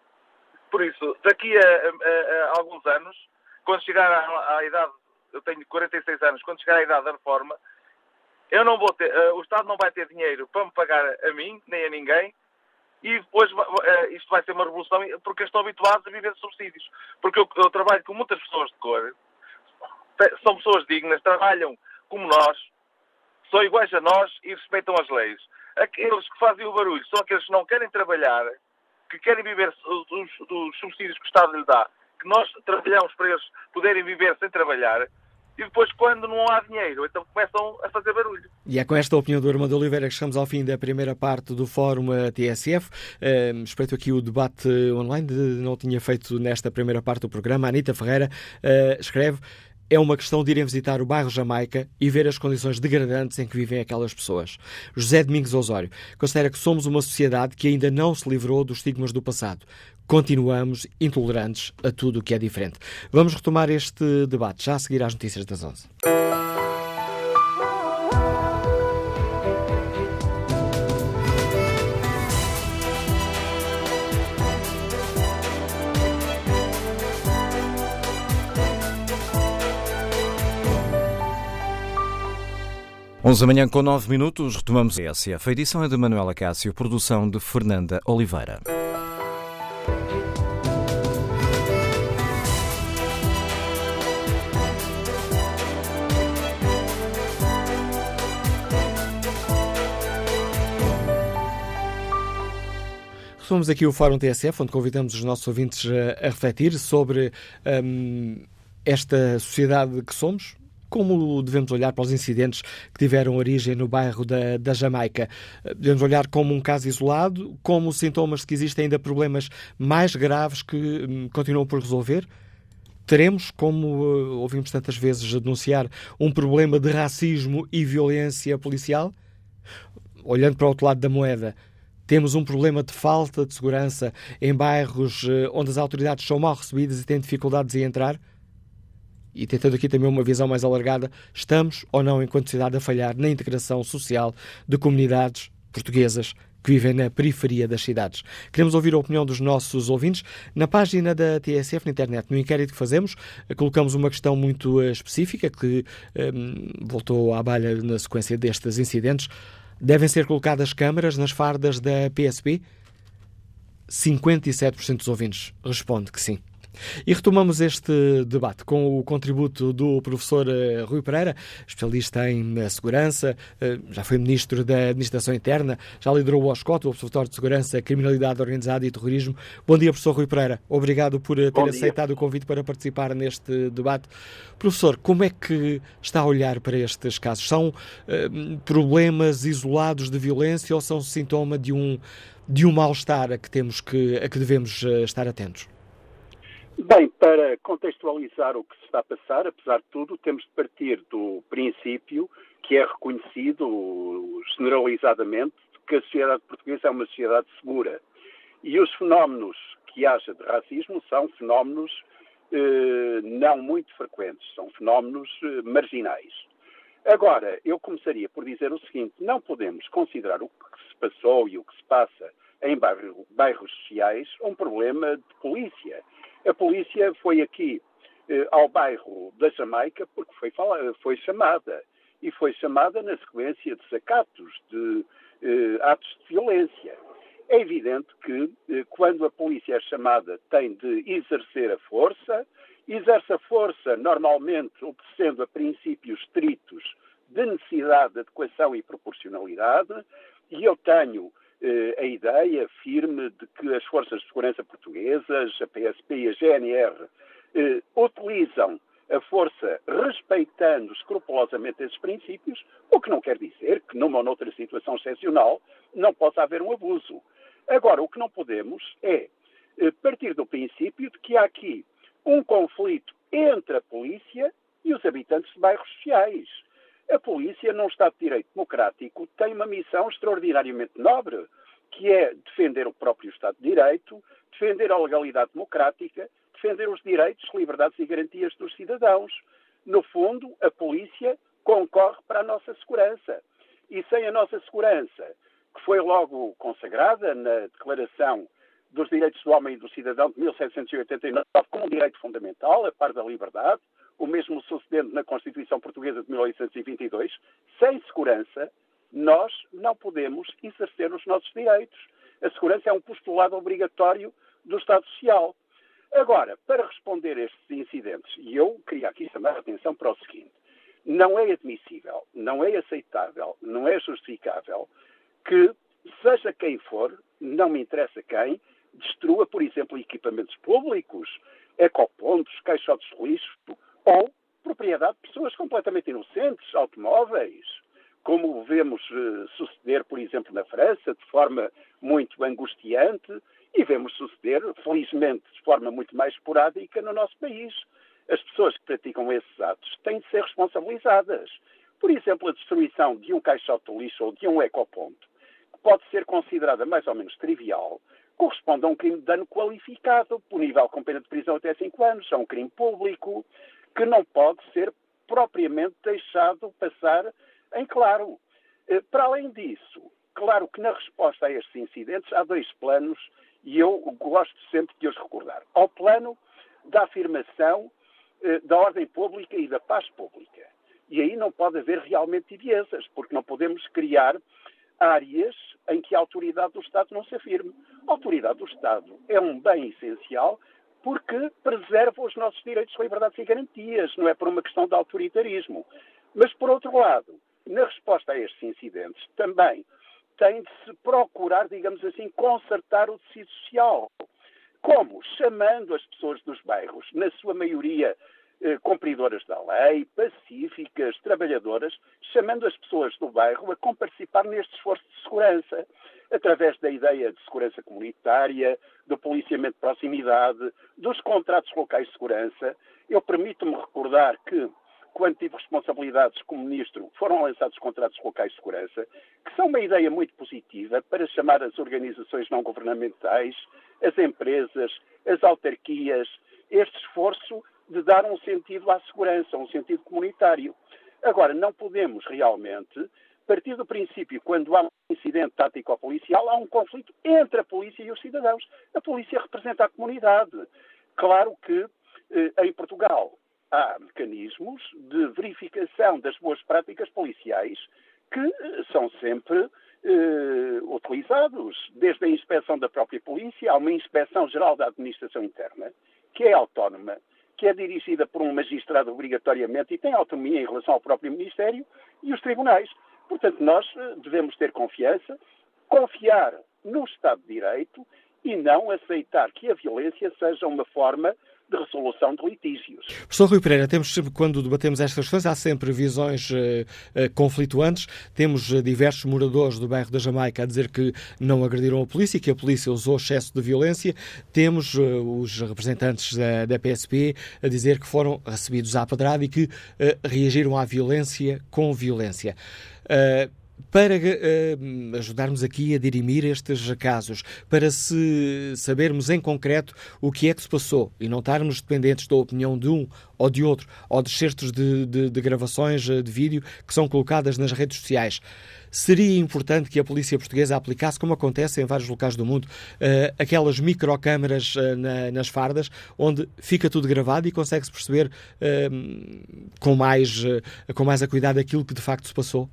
Por isso, daqui a, a, a alguns anos, quando chegar à, à, idade, eu tenho 46 anos, quando chegar à idade da reforma, eu não vou ter, uh, o Estado não vai ter dinheiro para me pagar a mim, nem a ninguém, e depois uh, isto vai ser uma revolução, porque estão habituados a viver de subsídios. Porque eu, eu trabalho com muitas pessoas de cor, são pessoas dignas, trabalham como nós, são iguais a nós e respeitam as leis. Aqueles que fazem o barulho são aqueles que não querem trabalhar, que querem viver dos, dos subsídios que o Estado lhe dá, que nós trabalhamos para eles poderem viver sem trabalhar, e depois, quando não há dinheiro, então começam a fazer barulho. E é com esta opinião do Armando Oliveira que chegamos ao fim da primeira parte do Fórum TSF. Uh, espreito aqui o debate online, não tinha feito nesta primeira parte do programa. A Anitta Ferreira uh, escreve é uma questão de irem visitar o bairro Jamaica e ver as condições degradantes em que vivem aquelas pessoas. José Domingos Osório considera que somos uma sociedade que ainda não se livrou dos estigmas do passado. Continuamos intolerantes a tudo o que é diferente. Vamos retomar este debate já a seguir às notícias das 11. 11 da manhã com 9 minutos, retomamos essa. A edição é de Manuela Cássio, produção de Fernanda Oliveira. Somos aqui o Fórum TSF, onde convidamos os nossos ouvintes a, refletir sobre hum, esta sociedade que somos, como devemos olhar para os incidentes que tiveram origem no bairro da, da Jamaica? Devemos olhar como um caso isolado, como sintomas de que existem ainda problemas mais graves que hum, continuam por resolver? Teremos, como uh, ouvimos tantas vezes denunciar, um problema de racismo e violência policial? Olhando para o outro lado da moeda, temos um problema de falta de segurança em bairros uh, onde as autoridades são mal recebidas e têm dificuldades em entrar? E tentando aqui também uma visão mais alargada, estamos ou não, enquanto sociedade, a falhar na integração social de comunidades portuguesas que vivem na periferia das cidades. Queremos ouvir a opinião dos nossos ouvintes. Na página da TSF na internet, no inquérito que fazemos, colocamos uma questão muito eh, específica que um, voltou à balha na sequência destes incidentes. Devem ser colocadas câmaras nas fardas da PSP? 57% dos ouvintes responde que sim. E retomamos este debate com o contributo do professor eh, Rui Pereira, especialista em eh, segurança, eh, já foi ministro da Administração Interna, já liderou o OSCOT, o Observatório de Segurança, Criminalidade Organizada e Terrorismo. Bom dia, professor Rui Pereira. Obrigado por ter aceitado o convite para participar neste debate. Professor, como é que está a olhar para estes casos? São problemas isolados de violência ou são sintoma de um, de um mal-estar a que temos que, a que devemos estar atentos? Bem, para contextualizar o que se está a passar, apesar de tudo, temos de partir do princípio que é reconhecido generalizadamente que a sociedade portuguesa é uma sociedade segura. E os fenómenos que haja de racismo são fenómenos eh, não muito frequentes, são fenómenos eh, marginais. Agora, eu começaria por dizer o seguinte: não podemos considerar o que se passou e o que se passa em bairro, bairros sociais um problema de polícia. A polícia foi aqui eh, ao bairro da Jamaica porque foi, foi, chamada. E foi chamada na sequência de desacatos, de eh, atos de violência. É evidente que, eh, quando a polícia é chamada, tem de exercer a força, exerce a força normalmente obedecendo a princípios estritos de necessidade, de adequação e proporcionalidade, e eu tenho a ideia firme de que as forças de segurança portuguesas, a PSP e a GNR, eh, utilizam a força respeitando escrupulosamente esses princípios, o que não quer dizer que numa ou noutra situação excepcional não possa haver um abuso. Agora, o que não podemos é eh, partir do princípio de que há aqui um conflito entre a polícia e os habitantes de bairros sociais. A polícia, num Estado de Direito democrático, tem uma missão extraordinariamente nobre, que é defender o próprio Estado de Direito, defender a legalidade democrática, defender os direitos, liberdades e garantias dos cidadãos. No fundo, a polícia concorre para a nossa segurança. E sem a nossa segurança, que foi logo consagrada na Declaração dos Direitos do Homem e do Cidadão de 1789 como um direito fundamental, a par da liberdade, o mesmo sucedendo na Constituição Portuguesa de 1822, sem segurança, nós não podemos exercer os nossos direitos. A segurança é um postulado obrigatório do Estado Social. Agora, para responder a estes incidentes, e eu queria aqui chamar a atenção para o seguinte: não é admissível, não é aceitável, não é justificável que, seja quem for, não me interessa quem, destrua, por exemplo, equipamentos públicos, ecopontos, caixotes de lixo, ou propriedade de pessoas completamente inocentes, automóveis, como vemos uh, suceder, por exemplo, na França, de forma muito angustiante, e vemos suceder, felizmente, de forma muito mais esporádica no nosso país. As pessoas que praticam esses atos têm de ser responsabilizadas. Por exemplo, a destruição de um caixote de lixo ou de um ecoponto, que pode ser considerada mais ou menos trivial, corresponde a um crime de dano qualificado, punível com pena de prisão até 5 anos, a um crime público, que não pode ser propriamente deixado passar em claro. Eh, para além disso, claro que na resposta a estes incidentes há dois planos e eu gosto sempre de os recordar. Ao plano da afirmação eh, da ordem pública e da paz pública. E aí não pode haver realmente tibiezas, porque não podemos criar áreas em que a autoridade do Estado não se afirme. A autoridade do Estado é um bem essencial porque preserva os nossos direitos, liberdades e garantias, não é por uma questão de autoritarismo. Mas, por outro lado, na resposta a estes incidentes, também tem de se procurar, digamos assim, consertar o tecido social. Como? Chamando as pessoas dos bairros, na sua maioria cumpridoras da lei, pacíficas, trabalhadoras, chamando as pessoas do bairro a comparticipar neste esforço de segurança, através da ideia de segurança comunitária, do policiamento de proximidade, dos contratos locais de segurança. Eu permito-me recordar que, quando tive responsabilidades como ministro, foram lançados contratos locais de segurança, que são uma ideia muito positiva para chamar as organizações não governamentais, as empresas, as autarquias, este esforço de dar um sentido à segurança, um sentido comunitário. Agora, não podemos realmente partir do princípio, quando há um incidente tático-policial, há um conflito entre a polícia e os cidadãos. A polícia representa a comunidade. Claro que eh, em Portugal há mecanismos de verificação das boas práticas policiais que eh, são sempre eh, utilizados, desde a inspeção da própria polícia, há uma inspeção geral da administração interna, que é autónoma, que é dirigida por um magistrado obrigatoriamente e tem autonomia em relação ao próprio Ministério e os tribunais. Portanto, nós eh, devemos ter confiança, confiar no Estado de Direito e não aceitar que a violência seja uma forma de resolução de litígios. Professor Rui Pereira, temos quando debatemos estas questões, há sempre visões uh, uh, conflituantes. Temos uh, diversos moradores do bairro da Jamaica a dizer que não agrediram a polícia, que a polícia usou excesso de violência. Temos os representantes da, da, PSP a dizer que foram recebidos à pedrada e que reagiram à violência com violência. Uh, para uh, ajudarmos aqui a dirimir estes casos, para se sabermos em concreto o que é que se passou e não estarmos dependentes da opinião de um ou de outro, ou de certos de, de, de gravações eh, de vídeo que são colocadas nas redes sociais. Seria importante que a polícia portuguesa aplicasse, como acontece em vários locais do mundo, uh, aquelas microcâmaras uh, na, nas fardas, onde fica tudo gravado e consegue-se perceber uh, com, mais, com mais acuidado aquilo que de facto se passou?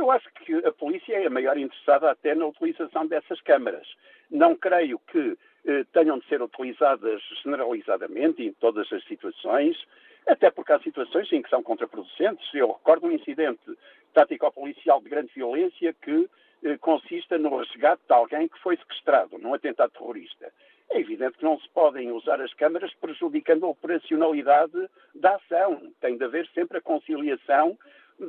Eu acho que a polícia é a maior interessada até na utilização dessas câmaras. Não creio que eh, tenham de ser utilizadas generalizadamente em todas as situações, até porque há situações em que são contraproducentes. Eu recordo um incidente tático-policial de grande violência que eh, consiste no resgate de alguém que foi sequestrado num atentado terrorista. É evidente que não se podem usar as câmaras prejudicando a operacionalidade da ação. Tem de haver sempre a conciliação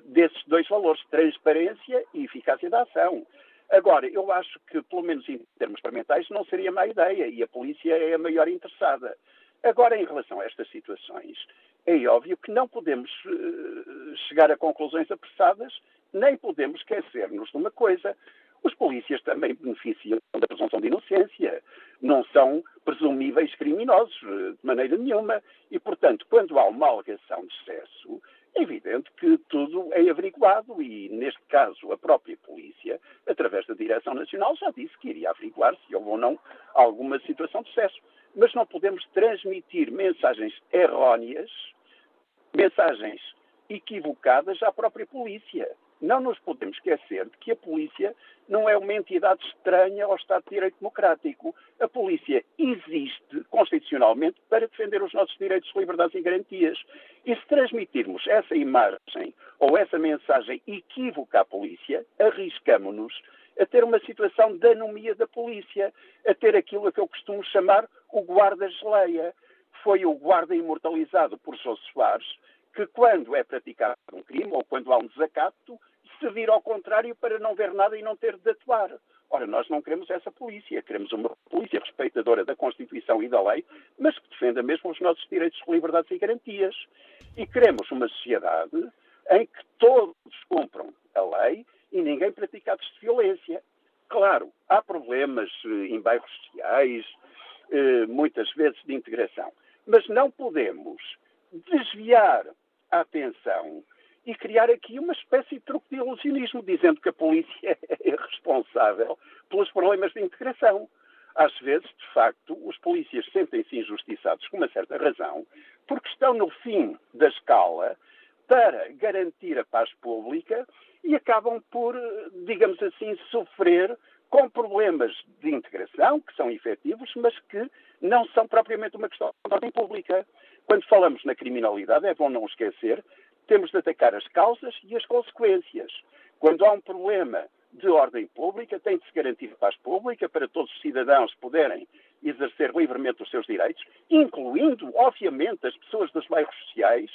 desses dois valores, transparência e eficácia da ação. Agora, eu acho que, pelo menos em termos experimentais, não seria má ideia e a polícia é a maior interessada. Agora, em relação a estas situações, é óbvio que não podemos uh, chegar a conclusões apressadas, nem podemos esquecer-nos de uma coisa. Os polícias também beneficiam da presunção de inocência, não são presumíveis criminosos eh, de maneira nenhuma. E, portanto, quando há uma alegação de excesso, é evidente que tudo é averiguado e, neste caso, a própria polícia, através da Direção Nacional, já disse que iria averiguar se houve ou não alguma situação de excesso. Mas não podemos transmitir mensagens erróneas, mensagens equivocadas à própria polícia. Não nos podemos esquecer de que a polícia não é uma entidade estranha ao Estado de Direito Democrático. A polícia existe constitucionalmente para defender os nossos direitos, liberdades e garantias. E se transmitirmos essa imagem ou essa mensagem equívoca à polícia, arriscamos-nos a ter uma situação de anomia da polícia, a ter aquilo a que eu costumo chamar o guarda-geleia. Foi o guarda imortalizado por José Soares que, quando é praticado um crime ou quando há um desacato, se vira ao contrário para não ver nada e não ter de atuar. Ora, nós não queremos essa polícia, queremos uma polícia respeitadora da Constituição e da lei, mas que defenda mesmo os nossos direitos, liberdades e garantias. E queremos uma sociedade em que todos cumpram a lei e ninguém pratique atos de violência. Claro, há problemas eh, em bairros sociais, eh, muitas vezes de integração, mas não podemos desviar a atenção e criar aqui uma espécie de truque de ilusionismo, dizendo que a polícia é responsável pelos problemas de integração. Às vezes, de facto, os polícias sentem-se injustiçados com uma certa razão, porque estão no fim da escala para garantir a paz pública e acabam por, digamos assim, sofrer com problemas de integração, que são efetivos, mas que não são propriamente uma questão de ordem pública. Quando falamos na criminalidade, é bom não esquecer temos de atacar as causas e as consequências. Quando há um problema de ordem pública, tem de se garantir paz pública para todos os cidadãos poderem exercer livremente os seus direitos, incluindo, obviamente, as pessoas dos bairros sociais,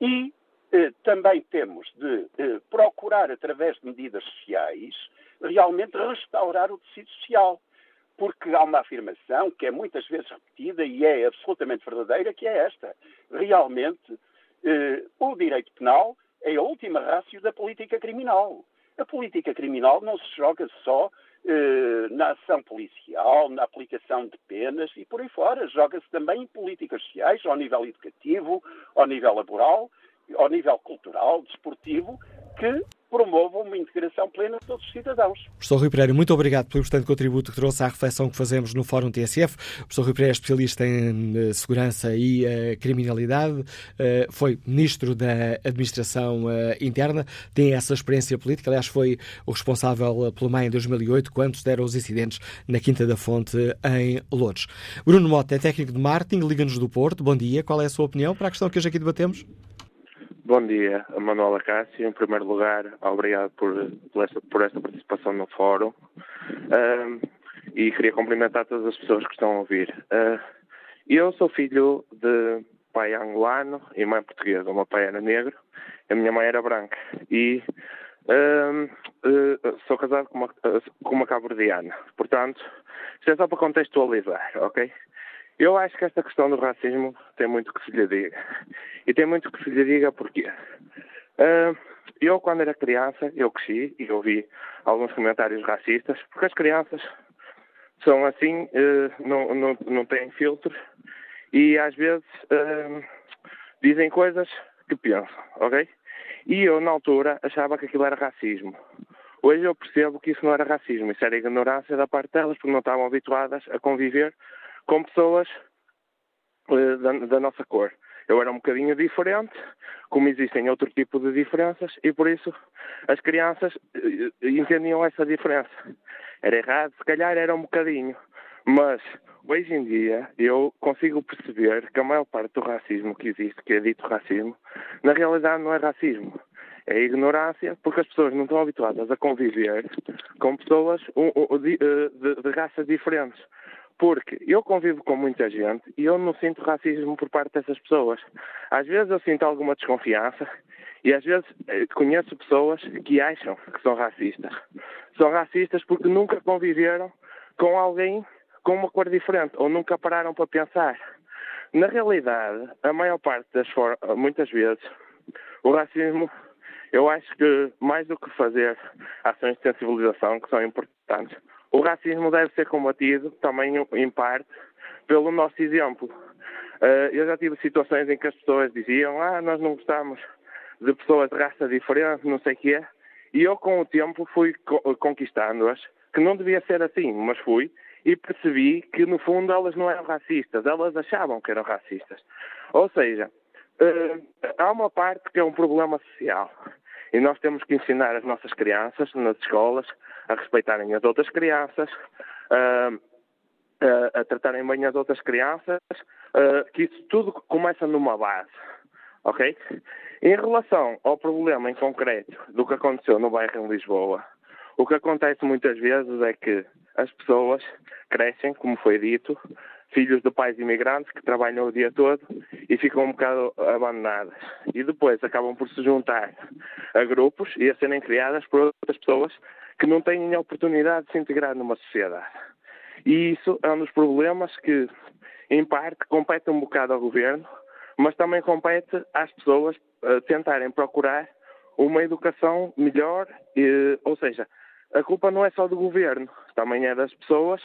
e eh, também temos de eh, procurar, através de medidas sociais, realmente restaurar o tecido social. Porque há uma afirmação que é muitas vezes repetida e é absolutamente verdadeira, que é esta. Realmente, o direito penal é a última rácio da política criminal. A política criminal não se joga só eh, na ação policial, na aplicação de penas e por aí fora. Joga-se também em políticas sociais, ao nível educativo, ao nível laboral, ao nível cultural, desportivo, que promovam uma integração plena de todos os cidadãos. Professor Rui Pereira, muito obrigado pelo importante contributo que trouxe à reflexão que fazemos no Fórum TSF. O professor Rui Pereira é especialista em uh, segurança e uh, criminalidade, uh, foi ministro da Administração Interna, tem essa experiência política, aliás foi o responsável pelo MAI em 2008, quando se deram os incidentes na Quinta da Fonte, em Lourdes. Bruno Mota é técnico de marketing, Liga-nos do Porto. Bom dia, qual é a sua opinião para a questão que hoje aqui debatemos? Bom dia, Manuela Cássio. Em primeiro lugar, obrigado por, por, esta, por esta participação no fórum. Uh, e queria cumprimentar todas as pessoas que estão a ouvir. Uh, eu sou filho de pai angolano e mãe portuguesa. O meu pai era negro, a minha mãe era branca. E uh, sou casado com uma, com uma cabo-verdiana. Portanto, isto é só para contextualizar, ok? Eu acho que esta questão do racismo tem muito que se lhe diga. E tem muito que se lhe diga porquê. Uh, eu, quando era criança, eu cresci e ouvi alguns comentários racistas, porque as crianças são assim, uh, não, não, não têm filtros e às vezes uh, dizem coisas que pensam, ok? E eu, na altura, achava que aquilo era racismo. Hoje eu percebo que isso não era racismo, isso era ignorância da parte delas, porque não estavam habituadas a conviver com pessoas uh, da, da, nossa cor. Eu era um bocadinho diferente, como existem outro tipo de diferenças, e por isso as crianças uh, entendiam essa diferença. Era errado, se calhar era um bocadinho, mas hoje em dia eu consigo perceber que a maior parte do racismo que existe, que é dito racismo, na realidade não é racismo. É ignorância, porque as pessoas não estão habituadas a conviver com pessoas de, de, de raças diferentes. Porque eu convivo com muita gente e eu não sinto racismo por parte dessas pessoas. Às vezes eu sinto alguma desconfiança e às vezes eh, conheço pessoas que acham que são racistas. São racistas porque nunca conviveram com alguém com uma cor diferente ou nunca pararam para pensar. Na realidade, a maior parte das formas, muitas vezes, o racismo, eu acho que mais do que fazer ações de sensibilização, que são importantes, o racismo deve ser combatido também, em parte, pelo nosso exemplo. Uh, eu já tive situações em que as pessoas diziam ah, nós não gostamos de pessoas de raça diferente, não sei o quê, e eu com o tempo fui conquistando-as, que não devia ser assim, mas fui, e percebi que no fundo elas não eram racistas, elas achavam que eram racistas. Ou seja, uh, há uma parte que é um problema social. E nós temos que ensinar as nossas crianças nas escolas a respeitarem as outras crianças, a, a, a tratarem bem as outras crianças, que isso tudo começa numa base, ok? Em relação ao problema em concreto do que aconteceu no bairro em Lisboa, o que acontece muitas vezes é que as pessoas crescem, como foi dito, filhos de pais imigrantes que trabalham o dia todo e ficam um bocado abandonadas. E depois acabam por se juntar a grupos e a serem criadas por outras pessoas que não têm a oportunidade de se integrar numa sociedade. E isso é um dos problemas que, em parte, compete um bocado ao governo, mas também compete às pessoas uh, tentarem procurar uma educação melhor, e, ou seja, a culpa não é só do governo, também é das pessoas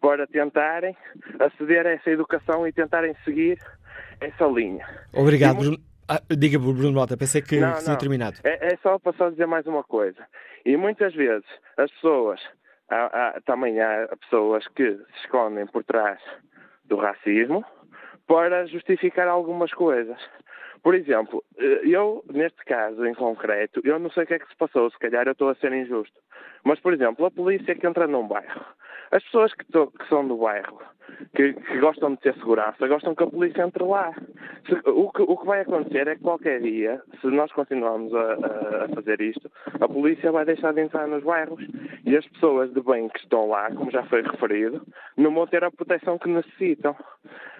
para tentarem aceder a essa educação e tentarem seguir essa linha. Obrigado, e, Bruno. Ah, diga, Bruno Mota, pensei que não, tinha não. terminado. É, é, só para só dizer mais uma coisa. E muitas vezes as pessoas, há, há, também há pessoas que se escondem por trás do racismo para justificar algumas coisas. Por exemplo, eh, eu, neste caso em concreto, eu não sei o que é que se passou, se calhar eu estou a ser injusto. Mas, por exemplo, a polícia que entra num bairro As pessoas que, que são do bairro, que, que, gostam de ter segurança, gostam que a polícia entre lá. Se, o, que, o que vai acontecer é que qualquer dia, se nós continuarmos a, a, fazer isto, a polícia vai deixar de entrar nos bairros e as pessoas de bem que estão lá, como já foi referido, não vão ter a proteção que necessitam.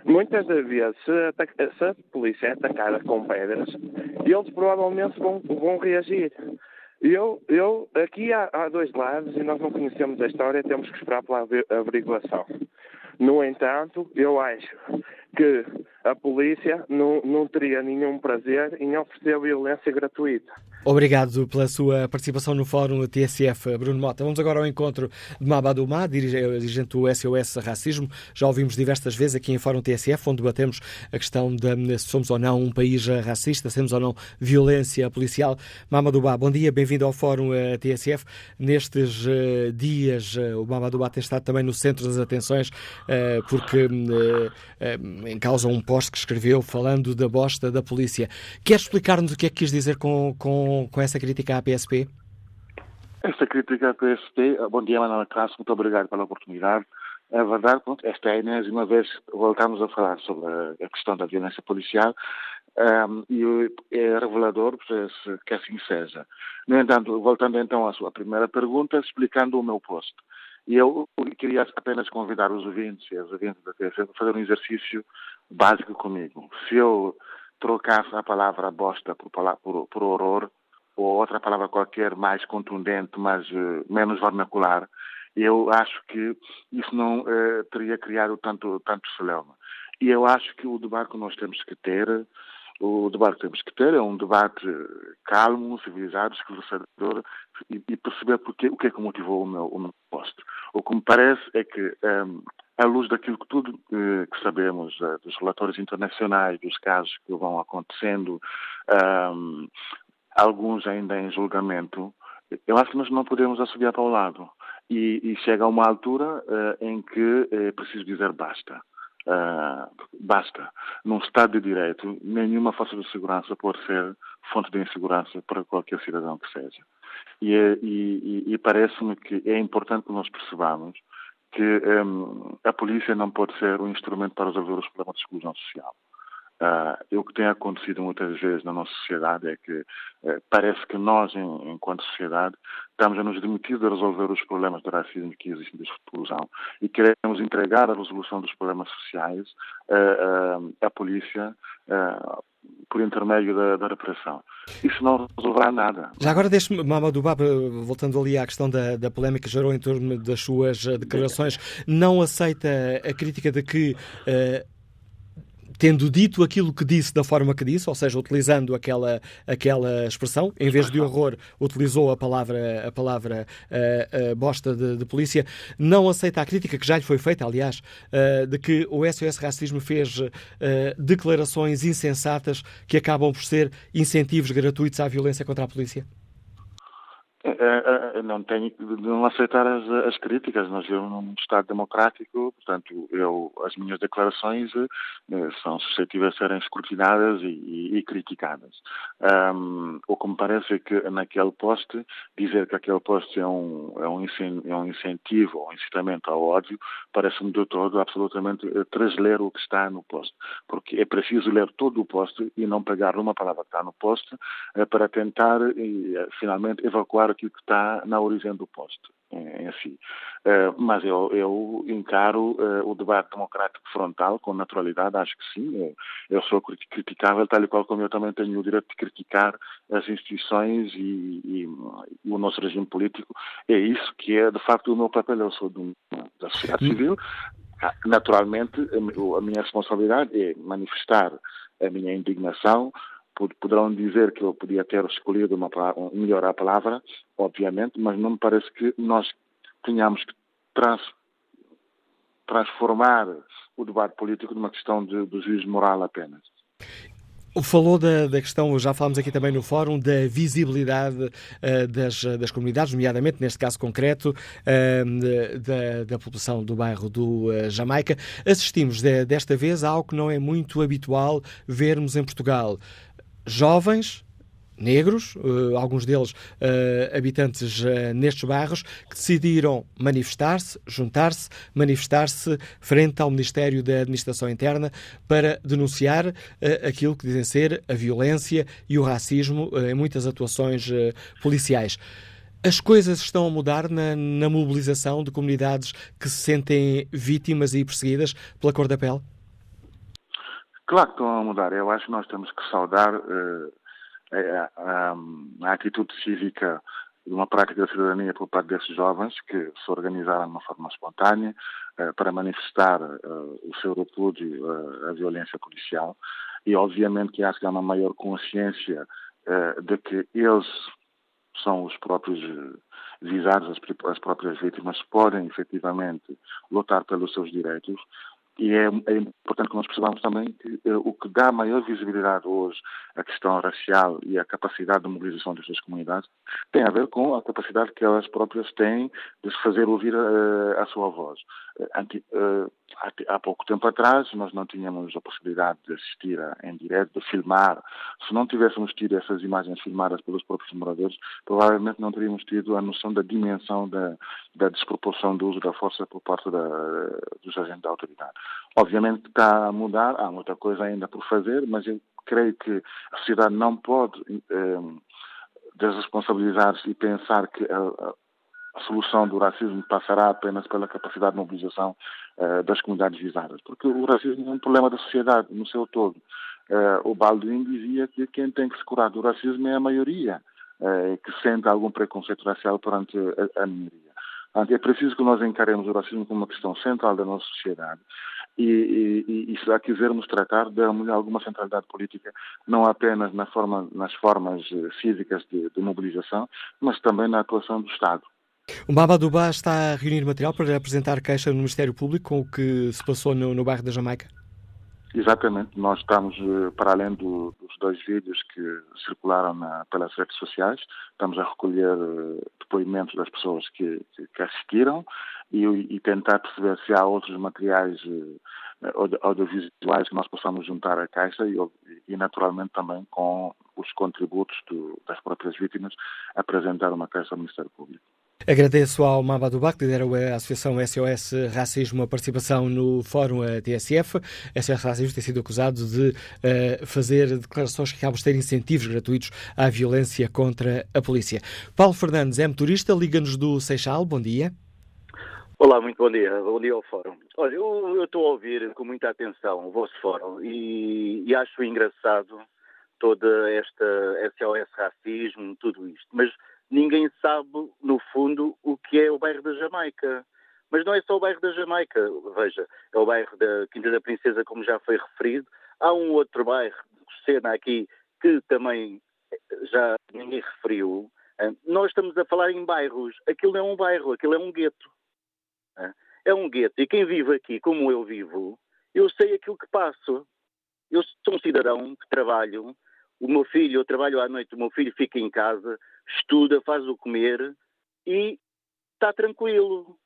Muitas das vezes, se se a polícia é atacada com pedras, eles provavelmente vão, vão reagir. Eu, eu aqui há, há, dois lados e nós não conhecemos a história, temos que esperar pela averiguação. No entanto, eu acho que a polícia não, não teria nenhum prazer em oferecer violência gratuita. Obrigado pela sua participação no Fórum TSF, Bruno Mota. Vamos agora ao encontro de Mabadou dirigente do SOS Racismo. Já ouvimos diversas vezes aqui em Fórum TSF, onde debatemos a questão de se somos ou não um país racista, se temos ou não violência policial. Mamadou bom dia, bem-vindo ao Fórum eh, TSF. Nestes uh, dias, uh, o Mamadou tem estado também no centro das atenções, porque em causa um post que escreveu falando da bosta da polícia. Quer explicar-nos o que é que quis dizer com, com, com essa crítica à PSP? Essa crítica à PSP, bom dia, Manuela Castro, muito obrigado pela oportunidade. É verdade, pronto, esta é a enésima vez voltamos a falar sobre a questão da violência policial um, e é revelador que assim seja. No entanto, voltando então à sua primeira pergunta, explicando o meu posto. E eu queria apenas convidar os ouvintes e as ouvintes da TSE a fazer um exercício básico comigo. Se eu trocasse a palavra bosta por, por, por horror, ou outra palavra qualquer mais contundente, mas uh, menos vernacular, eu acho que isso não uh, teria criado tanto, tanto celeuma. E eu acho que o debate que nós temos que ter o debate que temos que ter é um debate calmo, civilizado, esclarecedor e, e perceber porque, o que é que motivou o meu, o meu posto. O que me parece é que, um, à luz daquilo que tudo uh, que sabemos, uh, dos relatórios internacionais, dos casos que vão acontecendo, um, alguns ainda em julgamento, eu acho que nós não podemos assobiar para o lado. E, e chega a uma altura uh, em que é preciso dizer basta. Uh, basta. Num Estado de Direito, nenhuma força de segurança pode ser fonte de insegurança para qualquer cidadão que seja. E, e, e parece-me que é importante que nós percebamos que um, a polícia não pode ser um instrumento para resolver os problemas de exclusão social. Uh, o que tem acontecido muitas vezes na nossa sociedade é que uh, parece que nós, em, enquanto sociedade, estamos a nos demitir de resolver os problemas de racismo que existem de exclusão e queremos entregar a resolução dos problemas sociais uh, à polícia por intermédio da, da, repressão. Isso não resolverá nada. Já agora deixe-me, Mamadou voltando ali à questão da, da polémica que gerou em torno das suas declarações, não aceita a crítica de que tendo dito aquilo que disse da forma que disse, ou seja, utilizando aquela, aquela expressão, em vez de horror, utilizou a palavra, a palavra uh, uh, bosta de, de, polícia, não aceita a crítica que já lhe foi feita, aliás, uh, de que o SOS Racismo fez declarações insensatas que acabam por ser incentivos gratuitos à violência contra a polícia? É, é, é, não tenho não aceitar as, as críticas. Nós vivemos num Estado democrático, portanto, eu, as minhas declarações eh, são suscetíveis a serem escrutinadas e, e, e criticadas. Um, o que me parece é que naquele poste, dizer que aquele poste é um, é um, é um incentivo ou um incitamento ao ódio, parece-me de todo absolutamente eh, trasler o que está no poste. Porque é preciso ler todo o poste e não pegar uma palavra que está no poste eh, para tentar, finalmente, evacuar aquilo que está na origem do posto em, si. Uh, mas eu, eu encaro uh, o debate democrático frontal com naturalidade, acho que sim. Eu, eu, sou criticável, tal e qual como eu também tenho o direito de criticar as instituições e, e, e o nosso regime político. É isso que é, de facto, o meu papel. Eu sou de, da sociedade civil. Ah, naturalmente, a minha responsabilidade é manifestar a minha indignação poderão dizer que eu podia ter escolhido uma palavra, melhor a palavra, obviamente, mas não me parece que nós tenhamos que trans, transformar o debate político numa questão de, de juízo moral apenas. Falou da, da, questão, já falámos aqui também no fórum, da visibilidade uh, das, das comunidades, nomeadamente, neste caso concreto, uh, da, da, população do bairro do uh, Jamaica. Assistimos de, desta vez a algo que não é muito habitual vermos em Portugal jovens negros, uh, alguns deles uh, habitantes uh, nestes bairros, que decidiram manifestar-se, juntar-se, manifestar-se frente ao Ministério da Administração Interna para denunciar aquilo que dizem ser a violência e o racismo em muitas atuações policiais. As coisas estão a mudar na, na, mobilização de comunidades que se sentem vítimas e perseguidas pela cor da pele? Claro que estão a mudar. Eu acho que nós temos que saudar uh, a, a, a, atitude cívica de uma prática da cidadania por parte desses jovens que se organizaram de uma forma espontânea uh, para manifestar uh, o seu repúdio à violência policial. E, obviamente, que acho que há uma maior consciência de que eles são os próprios visados, as, as próprias vítimas, podem efetivamente lutar pelos seus direitos e é, é, importante que nós percebamos também que eh, o que dá maior visibilidade hoje à questão racial e à capacidade de mobilização destas comunidades tem a ver com a capacidade que elas próprias têm de fazer ouvir uh, a sua voz. Uh, há pouco tempo atrás nós não tínhamos a possibilidade de assistir a, em direto, de filmar. Se não tivéssemos tido essas imagens filmadas pelos próprios moradores, provavelmente não teríamos tido a noção da dimensão da, da desproporção do uso da força por parte da, dos agentes da autoridade. Obviamente está a mudar, há muita coisa ainda por fazer, mas eu creio que a sociedade não pode eh, desresponsabilizar-se e pensar que solução do racismo passará apenas pela capacidade de mobilização eh, das comunidades visadas, porque o racismo é um problema da sociedade no seu todo. Eh, o Baldwin dizia que quem tem que se curar do racismo é a maioria, eh, que sente algum preconceito racial perante a, a minoria. É preciso que nós encaremos o racismo como uma questão central da nossa sociedade e, e, e se a quisermos tratar, de alguma centralidade política, não apenas na forma, nas formas físicas de, de mobilização, mas também na atuação do Estado. O Babadubá está a reunir material para apresentar queixa no Ministério Público com o que se passou no, no bairro da Jamaica? Exatamente, nós estamos, eh, para além do, dos dois vídeos que circularam na, pelas redes sociais, estamos a recolher eh, depoimentos das pessoas que, que assistiram e, e, tentar perceber se há outros materiais eh, audiovisuais que nós possamos juntar à Caixa e, e naturalmente também com os contributos do, das próprias vítimas apresentar uma Caixa ao Ministério Público. Agradeço ao Mabado Bak, que lidera a Associação SOS Racismo, a participação no Fórum TSF. A SOS Racismo tem sido acusado de uh, fazer declarações que acabam de ter incentivos gratuitos à violência contra a polícia. Paulo Fernandes é motorista, liga-nos do Seixal. Bom dia. Olá, muito bom dia. Bom dia ao Fórum. Olha, eu estou a ouvir com muita atenção o vosso Fórum e, e acho engraçado toda esta SOS racismo, tudo isto. Mas ninguém sabe, no fundo, o que é o bairro da Jamaica. Mas não é só o bairro da Jamaica, veja, é o bairro da Quinta da Princesa, como já foi referido. Há um outro bairro, Sena aqui, que também já ninguém referiu. Nós estamos a falar em bairros. Aquilo não é um bairro, aquilo é um gueto. É um gueto. E quem vive aqui, como eu vivo, eu sei aquilo que passo. Eu sou um cidadão que trabalho, o meu filho, eu trabalho à noite, o meu filho fica em casa, estuda, faz o comer e está tranquilo.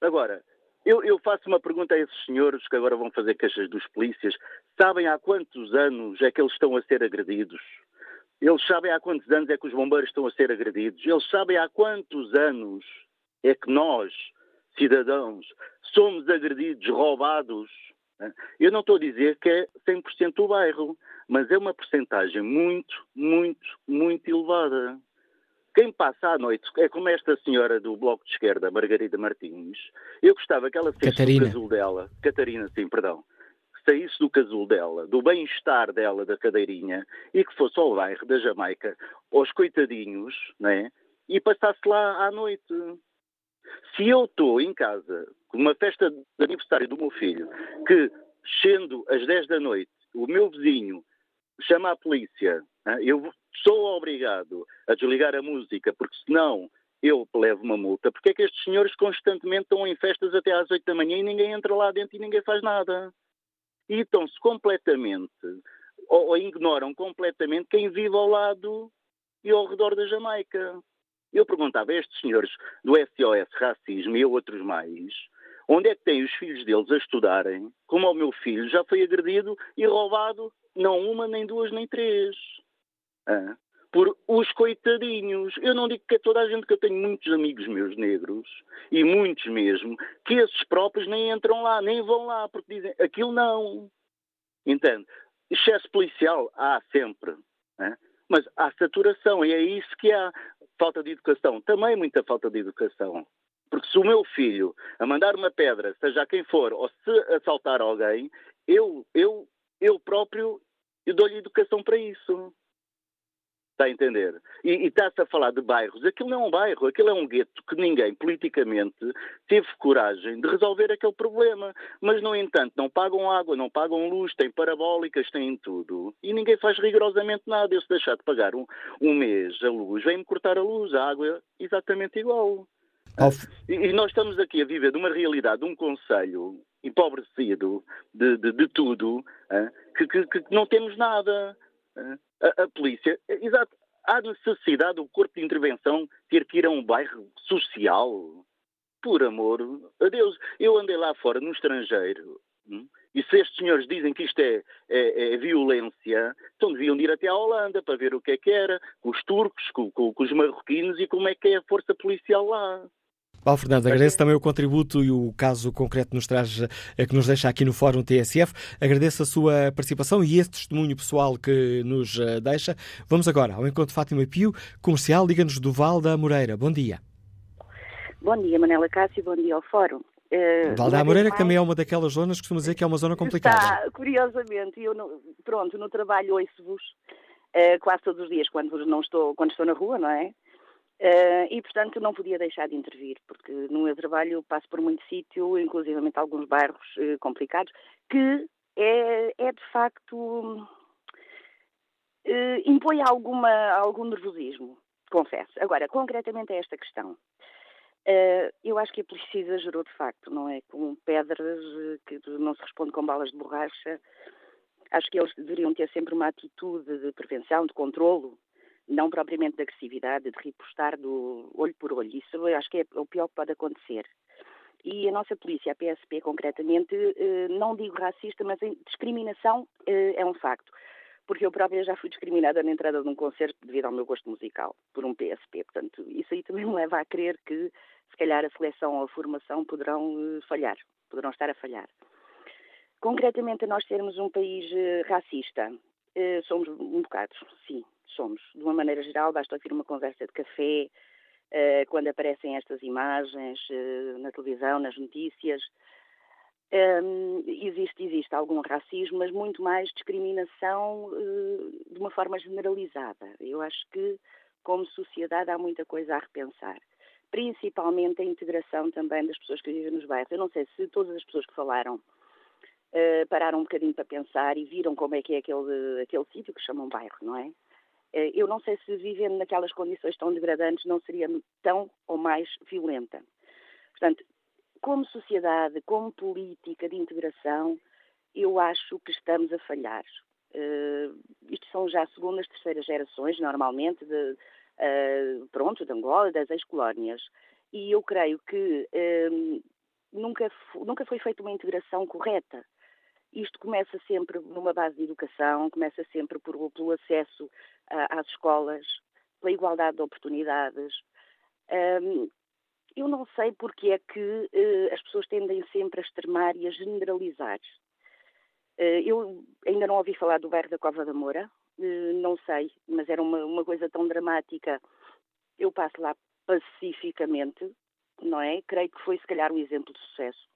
Agora, eu, eu, faço uma pergunta a esses senhores que agora vão fazer queixas dos polícias. Sabem há quantos anos é que eles estão a ser agredidos? Eles sabem há quantos anos é que os bombeiros estão a ser agredidos? Eles sabem há quantos anos é que nós, cidadãos, somos agredidos, roubados? Eu não estou a dizer que é 100% o bairro, mas é uma porcentagem muito, muito, muito elevada. Quem passa à noite é como esta senhora do Bloco de Esquerda, Margarida Martins. Eu gostava que ela saísse do casulo dela, Catarina, sim, perdão, saísse do casulo dela, do bem-estar dela, da cadeirinha, e que fosse ao bairro da Jamaica, aos coitadinhos, né? E passasse lá à noite. Se eu estou em casa, com uma festa de aniversário do meu filho, que, sendo às 10 da noite, o meu vizinho chama a polícia, eu sou obrigado a desligar a música, porque senão eu levo uma multa. Porque é que estes senhores constantemente estão em festas até às 8 da manhã e ninguém entra lá dentro e ninguém faz nada? E estão-se completamente, ou, ou ignoram completamente quem vive ao lado e ao redor da Jamaica. Eu perguntava a estes senhores do SOS Racismo e a outros mais, onde é que têm os filhos deles a estudarem, como o meu filho já foi agredido e roubado não uma, nem duas, nem três. Por os coitadinhos. Eu não digo que é toda a gente, que eu tenho muitos amigos meus negros, e muitos mesmo, que esses próprios nem entram lá, nem vão lá, porque dizem aquilo não. Entende? Excesso policial há sempre. Mas há saturação, e é isso que há. Falta de educação. Também muita falta de educação. Porque se o meu filho a mandar uma pedra, seja a quem for, ou se assaltar alguém, eu, eu, eu próprio eu dou-lhe educação para isso. Está a entender? E, e está-se a falar de bairros. Aquilo não é um bairro, aquilo é um gueto que ninguém, politicamente, teve coragem de resolver aquele problema. Mas, no entanto, não pagam água, não pagam luz, têm parabólicas, têm tudo. E ninguém faz rigorosamente nada. Eu, se deixar de pagar um, um mês a luz, vem-me cortar a luz, a água é exatamente igual. E, e nós estamos aqui a viver de uma realidade, de um conselho empobrecido de, de, de tudo, que, que, que não temos nada a, a polícia, exato, há necessidade do corpo de intervenção ter que ir a um bairro social? Por amor a Deus. Eu andei lá fora, no estrangeiro, hum, e se estes senhores dizem que isto é, é, é, violência, então deviam ir até à Holanda para ver o que é que era, com os turcos, com, com, com os marroquinos e como é que é a força policial lá. Paulo Fernando, agradeço também o contributo e o caso concreto que nos traz, eh, que nos deixa aqui no Fórum TSF. Agradeço a sua participação e esse testemunho pessoal que nos eh, deixa. Vamos agora ao encontro de Fátima Pio, comercial, liga-nos do Val da Moreira. Bom dia. Bom dia, Manela Cássio, bom dia ao Fórum. Uh, Val da Moreira mais... também é uma daquelas zonas que costuma dizer que é uma zona complicada. Está, curiosamente, eu no, pronto, no trabalho ouço-vos uh, quase todos os dias quando não estou, quando estou na rua, não é? Uh, e, portanto, não podia deixar de intervir, porque no meu trabalho passo por muito sítio, inclusivamente alguns bairros uh, complicados, que é, é de facto. Uh, impõe alguma, algum nervosismo, confesso. Agora, concretamente a esta questão. eu acho que a polícia exagerou de facto, não é? Com pedras que não se responde com balas de borracha. Acho que eles deveriam ter sempre uma atitude de prevenção, de controlo, não propriamente de agressividade, de ripostar do olho por olho. Isso eu acho que é o pior que pode acontecer. E a nossa polícia, a PSP concretamente, eh, não digo racista, mas discriminação eh, é um facto. Porque eu própria já fui discriminada na entrada de um concerto devido ao meu gosto musical, por um PSP. Portanto, isso aí também me leva a crer que, se calhar, a seleção ou a formação poderão eh, falhar, poderão estar a falhar. Concretamente, nós sermos um país racista, somos um bocado, sim, somos. De uma maneira geral, basta ouvir uma conversa de café, uh, quando aparecem estas imagens uh, na televisão, nas notícias. Um, ehm, existe, existe algum racismo, mas muito mais discriminação uh, de uma forma generalizada. Eu acho que, como sociedade, há muita coisa a repensar. Principalmente a integração também das pessoas que vivem nos bairros. Eu não sei se todas as pessoas que falaram Uh, pararam um bocadinho para pensar e viram como é que é aquele, aquele sítio que chamam bairro, não é? Eh, eu não sei se vivendo naquelas condições tão degradantes não seria tão ou mais violenta. Portanto, como sociedade, como política de integração, eu acho que estamos a falhar. Uh, isto são já segundas, terceiras gerações, normalmente, de, uh, pronto, de Angola, das ex-colónias. E eu creio que nunca, nunca foi feita uma integração correta. Isto começa sempre numa base de educação, começa sempre por, pelo acesso às escolas, pela igualdade de oportunidades. Eu não sei porque é que uh, as pessoas tendem sempre a extremar e a generalizar. Uh, eu ainda não ouvi falar do bairro da Cova da Moura, uh, não sei, mas era uma, uma coisa tão dramática. Eu passo lá pacificamente, não é? Creio que foi se calhar um exemplo de sucesso.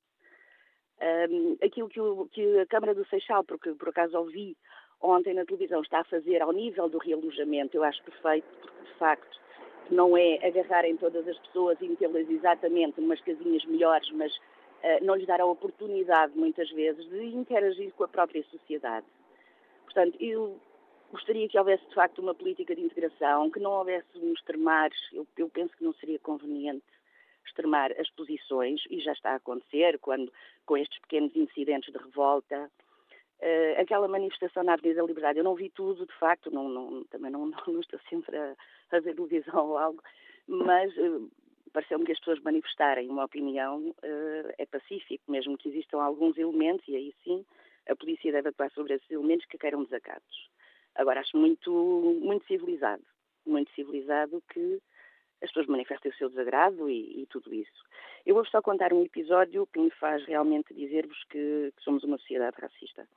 Um, aquilo que, o, que, a Câmara do Seixal, porque por acaso ouvi ontem na televisão, está a fazer ao nível do realojamento, eu acho perfeito, porque de facto não é agarrarem todas as pessoas e metê-las exatamente umas casinhas melhores, mas uh, não lhes dar a oportunidade, muitas vezes, de interagir com a própria sociedade. Portanto, eu gostaria que houvesse de facto uma política de integração, que não houvesse um extremar, eu, eu penso que não seria conveniente extremar as posições, e já está a acontecer, quando com estes pequenos incidentes de revolta, uh, aquela manifestação na Avenida da Liberdade, eu não vi tudo, de facto, não, não, também não, não, estou sempre a, a, ver televisão ou algo, mas uh, pareceu-me que as pessoas manifestarem uma opinião uh, é pacífico, mesmo que existam alguns elementos, e aí sim a polícia deve atuar sobre esses elementos que queiram desacatos. Agora, acho muito, muito civilizado muito civilizado que as pessoas manifestem o seu desagrado e, e, tudo isso. Eu vou só contar um episódio que me faz realmente dizer-vos que, que, somos uma sociedade racista.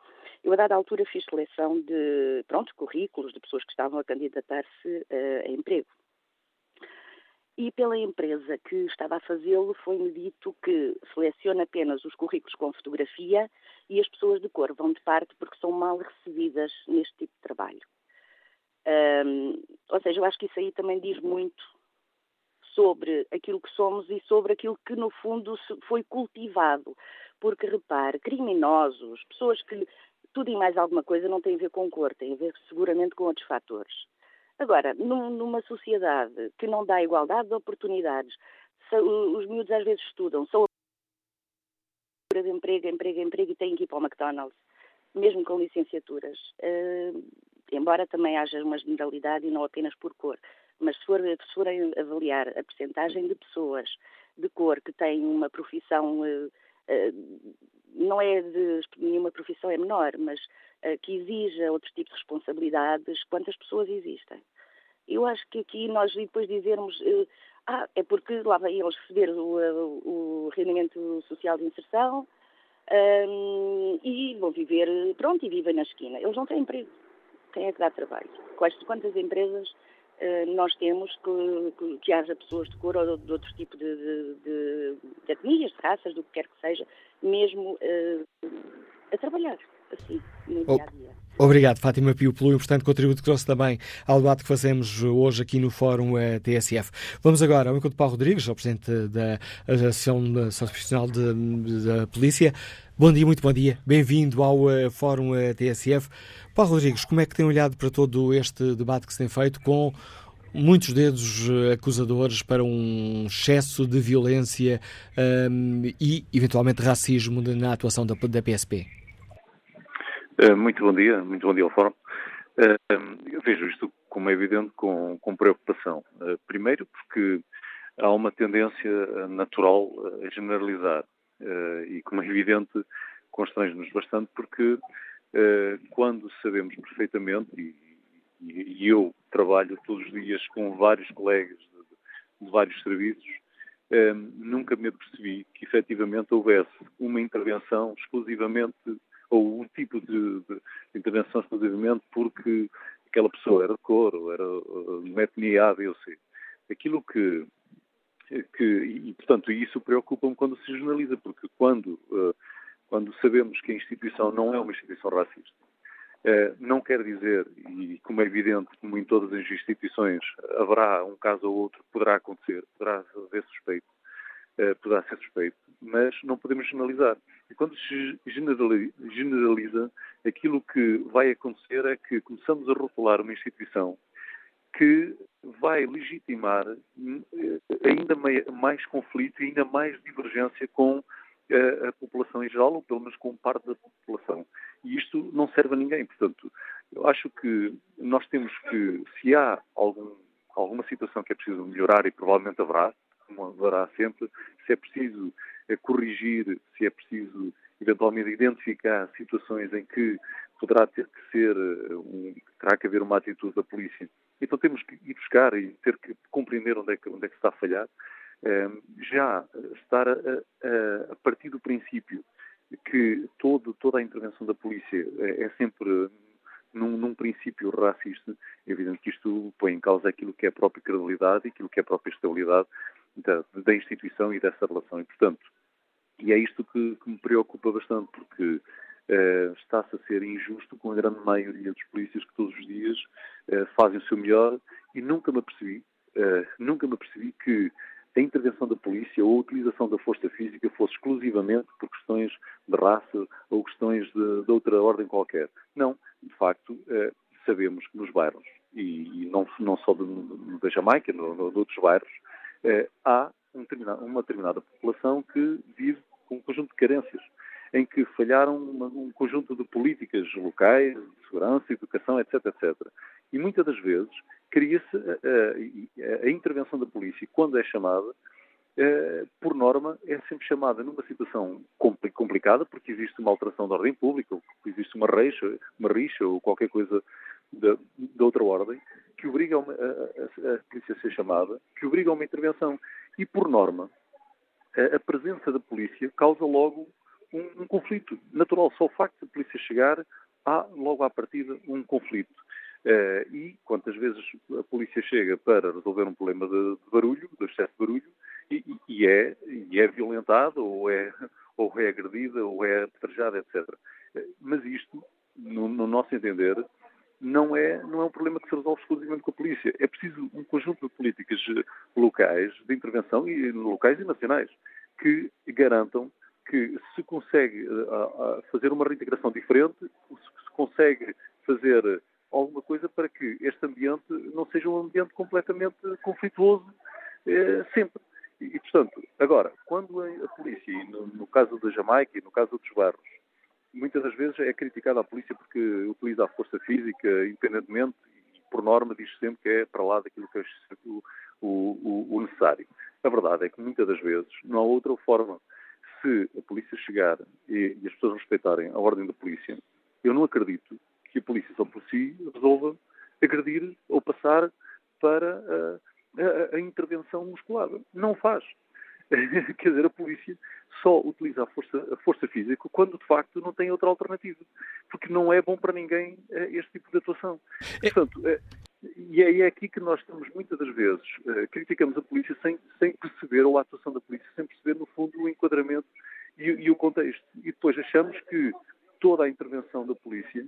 Eu, a dada altura, fiz seleção de, pronto, currículos de pessoas que estavam a candidatar-se uh, a emprego. E pela empresa que estava a fazê-lo, foi-me dito que seleciona apenas os currículos com fotografia e as pessoas de cor vão de parte porque são mal recebidas neste tipo de trabalho. Um, ou seja, eu acho que isso aí também diz muito sobre aquilo que somos e sobre aquilo que, no fundo, foi cultivado. Porque, repare, criminosos, pessoas que tudo e mais alguma coisa não tem a ver com cor, tem a ver seguramente com outros fatores. Agora, numa sociedade que não dá igualdade de oportunidades, os miúdos às vezes estudam, são de emprego, emprego, emprego e têm que ir para o McDonald's, mesmo com licenciaturas. Uh, embora também haja uma generalidade e não apenas por cor. Mas se, for, forem avaliar a percentagem de pessoas de cor que têm uma profissão, uh, uh, não é de nenhuma profissão é menor, mas uh, que exija outro tipo de responsabilidades, quantas pessoas existem? Eu acho que aqui nós depois dizermos, ah, é porque lá vêm eles receber o, o rendimento social de inserção um, e vão viver, pronto, e vivem na esquina. Eles não têm emprego. Quem é que dá trabalho? Quais, quantas empresas eh, nós temos que, que, que, haja pessoas de cor ou de, outro tipo de, de, de, de etnias, de raças, do que quer que seja, mesmo uh, a trabalhar assim, no dia a dia. Obrigado, Fátima Pio, pelo importante contributo que trouxe também ao debate que fazemos hoje aqui no Fórum uh, TSF. Vamos agora ao encontro de Paulo Rodrigues, ao Presidente da Associação Profissional da Polícia. Bom dia, muito bom dia. Bem-vindo ao uh, Fórum uh, TSF. Paulo Rodrigues, como é que tem olhado para todo este debate que se tem feito com muitos dedos acusadores para um excesso de violência um, e, eventualmente, racismo na atuação da, da PSP? Muito bom dia, muito bom dia ao Fórum. Eu vejo isto, como é evidente, com, com preocupação. Primeiro, porque há uma tendência natural a generalizar e, como é evidente, constrange-nos bastante porque quando sabemos perfeitamente, e, e, eu trabalho todos os dias com vários colegas de, de vários serviços, nunca me apercebi que efetivamente houvesse uma intervenção exclusivamente, ou um tipo de, de intervenção exclusivamente porque aquela pessoa era de cor, ou era de uma etnia A, B ou C. Aquilo que que, e, portanto, isso preocupa-me quando se jornaliza, porque quando, uh, quando sabemos que a instituição não é uma instituição racista, uh, não quer dizer, e como é evidente, como em todas as instituições, haverá um caso ou outro, poderá acontecer, poderá haver suspeito, poderá ser suspeito, mas não podemos generalizar. E quando se generaliza, aquilo que vai acontecer é que começamos a rotular uma instituição que vai legitimar eh, ainda mais conflito e ainda mais divergência com eh, a população em geral, ou pelo menos com parte da população. E isto não serve a ninguém. Portanto, eu acho que nós temos que, se há algum, alguma situação que é preciso melhorar, e provavelmente haverá, como haverá sempre, se é preciso eh, corrigir, se é preciso eventualmente identificar situações em que poderá ter que ser, um, terá que haver uma atitude da polícia então temos que ir buscar e ter que compreender onde é que, onde é que está a falhar. Ehm, já estar a, a, a, partir do princípio que todo, toda a intervenção da polícia é, é sempre num, num, princípio racista, é evidente que isto põe em causa aquilo que é a própria credibilidade e aquilo que é a própria estabilidade da, da instituição e dessa relação. E, portanto, e é isto que, que me preocupa bastante, porque uh, está-se a ser injusto com a grande maioria dos polícias que todos os dias uh, fazem o seu melhor e nunca me apercebi, uh, nunca me apercebi que a intervenção da polícia ou a utilização da força física fosse exclusivamente por questões de raça ou questões de, de outra ordem qualquer. Não, de facto, sabemos que nos bairros, e, e não, não, só da Jamaica, no, no, de outros bairros, há um uma determinada população que vive com um conjunto de carências em que falharam um conjunto de políticas locais, de segurança, educação, etc, etc. E muitas das vezes cria-se a, a, a, intervenção da polícia, quando é chamada, eh, por norma, é sempre chamada numa situação complicada, porque existe uma alteração da ordem pública, ou existe uma rixa, uma rixa ou qualquer coisa de, de outra ordem, que obriga a, a, a, a, polícia a ser chamada, que obriga a uma intervenção. E, por norma, a, presença da polícia causa logo um, um, conflito natural. Só o facto de a polícia chegar, há logo à partida um conflito. Uh, e quantas vezes a polícia chega para resolver um problema de, de barulho, de excesso de barulho, e, e, é, e é violentada, ou é, ou é agredida, ou é apedrejada, etc. Mas isto, no, no nosso entender, não é, não é um problema que se resolve exclusivamente com a polícia. É preciso um conjunto de políticas eh, locais, de intervenção, e locais e nacionais, que garantam que se consegue uh, fazer uma reintegração diferente, se consegue fazer alguma coisa para que este ambiente não seja um ambiente completamente conflituoso eh, sempre. E, portanto, agora, quando a, polícia, no, no, caso da Jamaica e no caso dos barros, muitas das vezes é criticada a polícia porque utiliza a força física independentemente e, por norma, diz sempre que é para lá daquilo que é o, o, o necessário. A verdade é que muitas das vezes não há outra forma. Se a polícia chegar e, e as pessoas respeitarem a ordem da polícia, eu não acredito que a polícia só por si resolva agredir ou passar para a, a, a intervenção musculada. Não faz. Quer dizer, a polícia só utiliza a força, a força física quando de facto não tem outra alternativa. Porque não é bom para ninguém eh, este tipo de atuação. Portanto, eh, e é, é aqui que nós estamos muitas das vezes, uh, criticamos a polícia sem, sem perceber, ou a atuação da polícia, sem perceber no fundo o enquadramento e, e o contexto. E depois achamos que toda a intervenção da polícia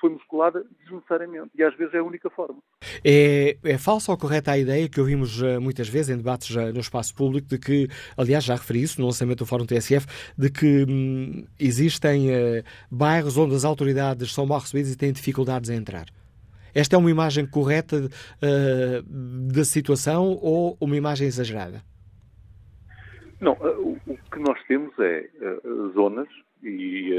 foi musculada desnecessariamente. E às vezes é a única forma. É, é falsa ou correta a ideia que ouvimos uh, muitas vezes em debates uh, no espaço público de que, aliás, já referi isso no lançamento do Fórum TSF, de que hum, existem uh, bairros onde as autoridades são mal recebidas e têm dificuldades em entrar? Esta é uma imagem correta uh, da situação ou uma imagem exagerada? Não, uh, o, que nós temos é uh, zonas e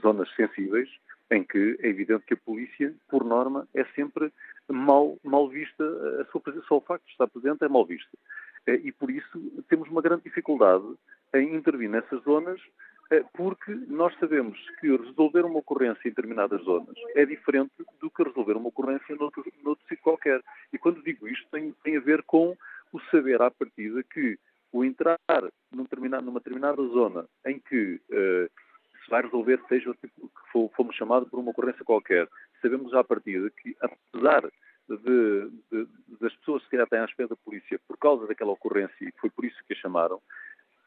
zonas sensíveis em que é evidente que a polícia, por norma, é sempre mal, mal vista, a sua presença, só o facto de estar presente é mal vista. E por isso temos uma grande dificuldade em intervir nessas zonas é, porque nós sabemos que resolver uma ocorrência em determinadas zonas é diferente do que resolver uma ocorrência noutro, noutro sítio qualquer. E quando digo isto, tem, tem a ver com o saber à partida que o entrar num determinado, numa determinada zona em que uh, se vai resolver, seja tipo que fomos chamados por uma ocorrência qualquer, sabemos à partida que, apesar de, de, das pessoas que já têm à espera da polícia por causa daquela ocorrência, e foi por isso que a chamaram,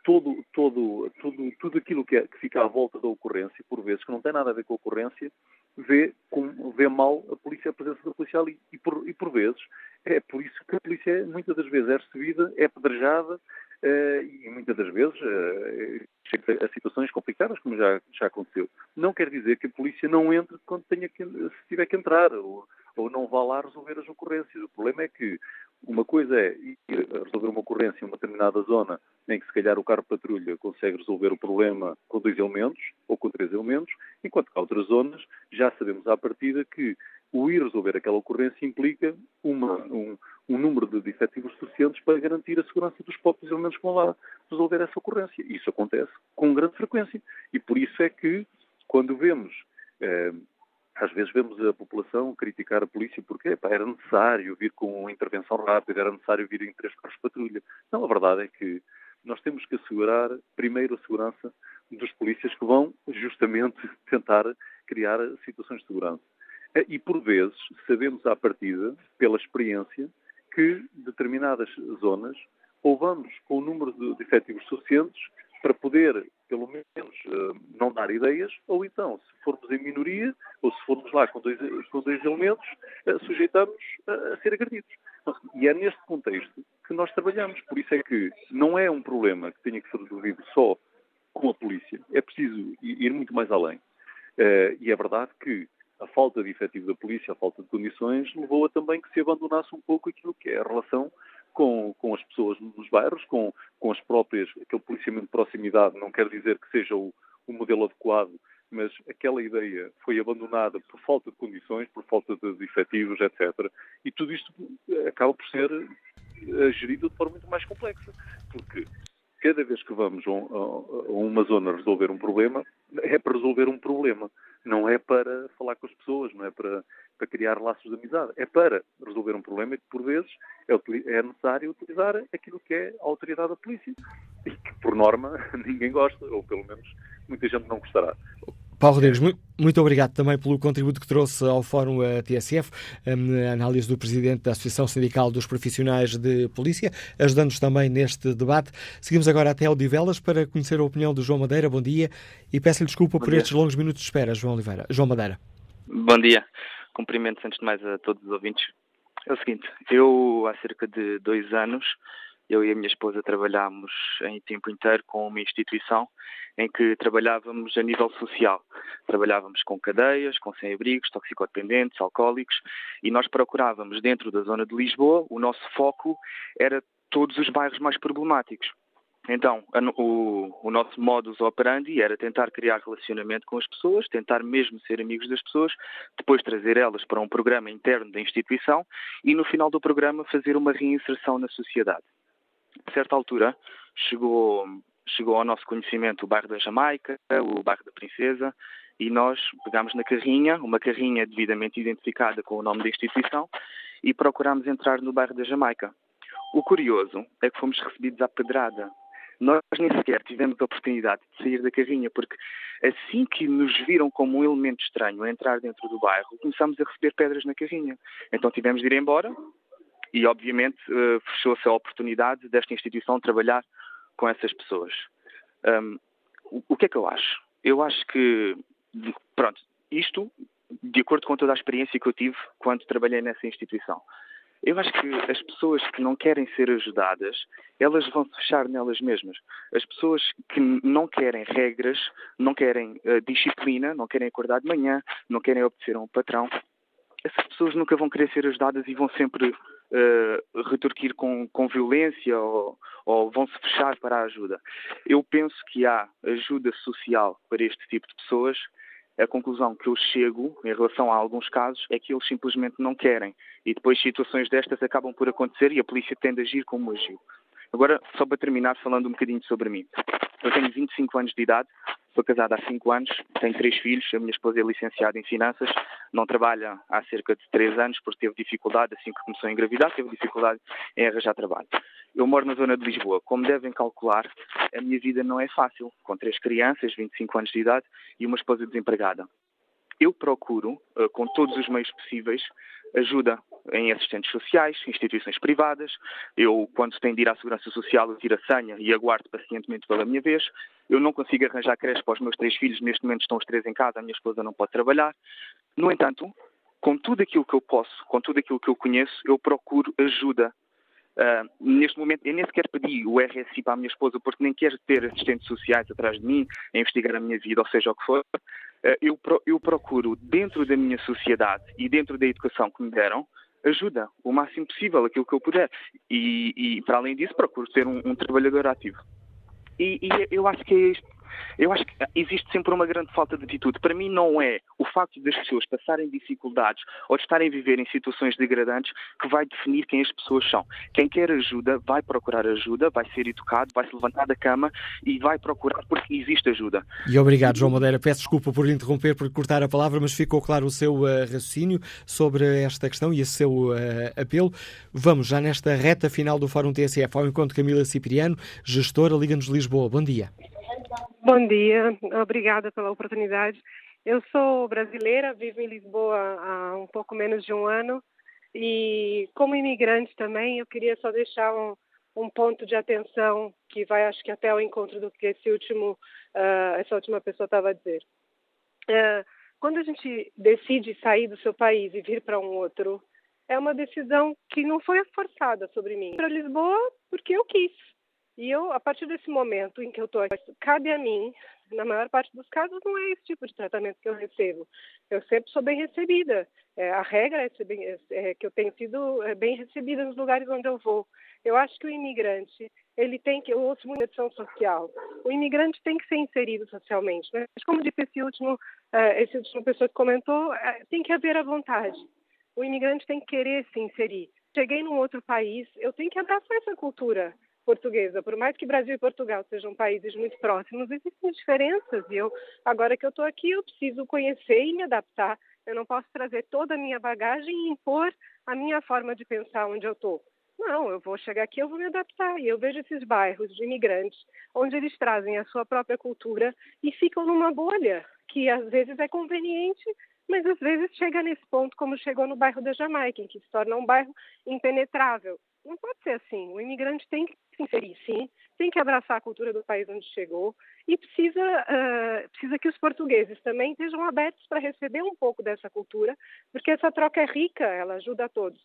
todo, todo, tudo, tudo aquilo que, é, que, fica à volta da ocorrência, por vezes, que não tem nada a ver com a ocorrência, vê, com, vê mal a polícia, a presença da polícia ali. E por, e por vezes, é por isso que a polícia, muitas das vezes, é recebida, é apedrejada, e muitas das vezes uh, chega a situações complicadas, como já, já aconteceu. Não quer dizer que a polícia não entre quando tenha que, se tiver que entrar, ou, ou não vá lá resolver as ocorrências. O problema é que uma coisa é resolver uma ocorrência em uma determinada zona em que se calhar o carro patrulha consegue resolver o problema com dois elementos ou com três elementos, enquanto que há outras zonas já sabemos à partida que o ir resolver aquela ocorrência implica uma, um, um, número de efetivos suficientes para garantir a segurança dos próprios elementos que vão lá resolver essa ocorrência. Isso acontece com grande frequência. E por isso é que, quando vemos eh, às vezes vemos a população criticar a polícia porque epá, era necessário vir com intervenção rápida, era necessário vir em três carros de patrulha. Não, a verdade é que nós temos que assegurar primeiro a segurança dos polícias que vão justamente tentar criar situações de segurança. E por vezes sabemos à partida, pela experiência, que determinadas zonas ou vamos com o número de efetivos suficientes para poder, pelo menos, eh, não dar ideias, ou então, se formos em minoria, ou se formos lá com dois, com dois elementos, eh, sujeitamos a ser agredidos. E é neste contexto que nós trabalhamos. Por isso é que não é um problema que tenha que ser resolvido só com a polícia. É preciso ir muito mais além. Eh, e é verdade que a falta de efetivo da polícia, a falta de condições, levou a também que se abandonasse um pouco aquilo que é a relação com, com as pessoas nos bairros, com, com as próprias, aquele policiamento de proximidade, não quer dizer que seja o, o modelo adequado, mas aquela ideia foi abandonada por falta de condições, por falta de, de efetivos, etc. E tudo isto acaba por ser eh, gerido de forma muito mais complexa, porque cada vez que vamos a, a, uma zona resolver um problema, é para resolver um problema, não é para falar com as pessoas, não é para para criar laços de amizade, é para resolver um problema que, por vezes, é, é necessário utilizar aquilo que é a autoridade da polícia e que, por norma, ninguém gosta, ou pelo menos muita gente não gostará. Paulo Rodrigues, muito obrigado também pelo contributo que trouxe ao Fórum TSF, a análise do Presidente da Associação Sindical dos Profissionais de Polícia, ajudando-nos também neste debate. Seguimos agora até ao Divelas para conhecer a opinião do João Madeira. Bom dia e peço-lhe desculpa Bom por dia. estes longos minutos de espera, João Oliveira. João Madeira. Bom dia. Cumprimentos antes de mais a todos os ouvintes. É o seguinte, eu há cerca de dois anos eu e a minha esposa trabalhámos em tempo inteiro com uma instituição em que trabalhávamos a nível social. Trabalhávamos com cadeias, com sem-abrigos, toxicodependentes, alcoólicos e nós procurávamos dentro da zona de Lisboa, o nosso foco era todos os bairros mais problemáticos. Então, o, o, nosso modus operandi era tentar criar relacionamento com as pessoas, tentar mesmo ser amigos das pessoas, depois trazer elas para um programa interno da instituição e, no final do programa, fazer uma reinserção na sociedade a certa altura, chegou, chegou ao nosso conhecimento o bairro da Jamaica, o bairro da Princesa, e nós pegámos na carrinha, uma carrinha devidamente identificada com o nome da instituição, e procurámos entrar no bairro da Jamaica. O curioso é que fomos recebidos à pedrada. Nós nem sequer tivemos a oportunidade de sair da carrinha, porque assim que nos viram como um elemento estranho a entrar dentro do bairro, começámos a receber pedras na carrinha. Então tivemos de ir embora, e, obviamente, eh, fechou-se a oportunidade desta instituição trabalhar com essas pessoas. Um, o que é que eu acho? Eu acho que, pronto, isto, de acordo com toda a experiência que eu tive quando trabalhei nessa instituição, eu acho que as pessoas que não querem ser ajudadas, elas vão se fechar nelas mesmas. As pessoas que não querem regras, não querem uh, disciplina, não querem acordar de manhã, não querem obedecer a um patrão, essas pessoas nunca vão querer ser ajudadas e vão sempre uh, retorquir com, com violência ou, ou, vão se fechar para a ajuda. Eu penso que há ajuda social para este tipo de pessoas. A conclusão que eu chego em relação a alguns casos é que eles simplesmente não querem e depois situações destas acabam por acontecer e a polícia tende a agir como agiu. Agora, só para terminar, falando um bocadinho sobre mim. Eu tenho 25 anos de idade, sou casado há 5 anos, tenho três filhos, a minha esposa é licenciada em Finanças, não trabalha há cerca de 3 anos porque teve dificuldade, assim que começou a engravidar, teve dificuldade em arranjar trabalho. Eu moro na zona de Lisboa. Como devem calcular, a minha vida não é fácil, com três crianças, 25 anos de idade e uma esposa desempregada. Eu procuro, eh, com todos os meios possíveis, ajuda em assistentes sociais, instituições privadas. Eu, quando tenho de ir à Segurança Social, eu tiro a senha e aguardo pacientemente pela minha vez. Eu não consigo arranjar creche para os meus três filhos, neste momento estão os três em casa, a minha esposa não pode trabalhar. No entanto, com tudo aquilo que eu posso, com tudo aquilo que eu conheço, eu procuro ajuda. Uh, neste momento, eu nem sequer pedi o RSI para a minha esposa, porque nem quero ter assistentes sociais atrás de mim, a investigar a minha vida, ou seja o que for. Uh, eu, eu procuro, dentro da minha sociedade e dentro da educação que me deram, ajuda o máximo possível, aquilo que eu puder. E, e para além disso, procuro ser um, um trabalhador ativo. E, e, eu acho que é isto eu acho que existe sempre uma grande falta de atitude. Para mim, não é o facto das pessoas passarem dificuldades ou de estarem a viver em situações degradantes que vai definir quem as pessoas são. Quem quer ajuda vai procurar ajuda, vai ser educado, vai se levantar da cama e vai procurar porque existe ajuda. E obrigado, João Madeira. Peço desculpa por interromper, por cortar a palavra, mas ficou claro o seu uh, raciocínio sobre esta questão e esse seu uh, apelo. Vamos já nesta reta final do Fórum TSF ao encontro Camila Cipriano, gestora Liga-nos Lisboa. Bom dia. Bom dia, obrigada pela oportunidade. Eu sou brasileira, vivo em Lisboa há um pouco menos de um ano e como imigrante também eu queria só deixar um, um ponto de atenção que vai acho que até o encontro do que esse último uh, essa última pessoa estava a dizer. Uh, quando a gente decide sair do seu país e vir para um outro, é uma decisão que não foi forçada sobre mim. Para Lisboa porque eu quis. E eu, a partir desse momento em que eu estou cabe a mim, na maior parte dos casos, não é esse tipo de tratamento que eu recebo. Eu sempre sou bem recebida. É, a regra é, bem, é, é, que eu tenho sido é, bem recebida nos lugares onde eu vou. Eu acho que o imigrante, ele tem que, eu ouço muito ação social, o imigrante tem que ser inserido socialmente. Mas como disse esse último, uh, esse último pessoa que comentou, tem que haver a vontade. O imigrante tem que querer se inserir. Cheguei num outro país, eu tenho que abraçar essa cultura portuguesa. Por mais que Brasil e Portugal sejam países muito próximos, existem diferenças. E eu, agora que eu estou aqui, eu preciso conhecer e me adaptar Eu não posso trazer toda a minha bagagem e impor a minha forma de pensar onde eu estou. Não, eu vou chegar aqui, eu vou me adaptar. E eu vejo esses bairros de imigrantes, onde eles trazem a sua própria cultura e ficam numa bolha, que às vezes é conveniente, mas às vezes chega nesse ponto, como chegou no bairro da Jamaica, em que se torna um bairro impenetrável. Não pode ser assim. O imigrante tem que se inserir, sim, tem que abraçar a cultura do país onde chegou e precisa, uh, precisa que os portugueses também estejam abertos para receber um pouco dessa cultura, porque essa troca é rica, ela ajuda a todos.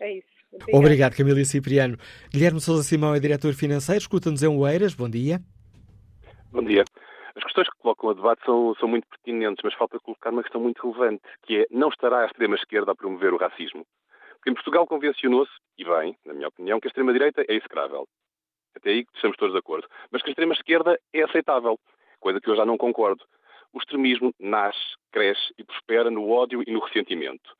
É isso. Obrigado, Obrigado Camila Cipriano. Guilherme Sousa Simão é diretor financeiro, escuta-nos em Oeiras. Bom dia. Bom dia. As questões que colocam a debate são, são muito pertinentes, mas falta colocar uma questão muito relevante, que é não estará a extrema-esquerda a promover o racismo. Em Portugal convencionou-se, e bem, na minha opinião, que a extrema-direita é execrável. Até aí estamos todos de acordo. Mas que a extrema-esquerda é aceitável, coisa que eu já não concordo. O extremismo nasce, cresce e prospera no ódio e no ressentimento.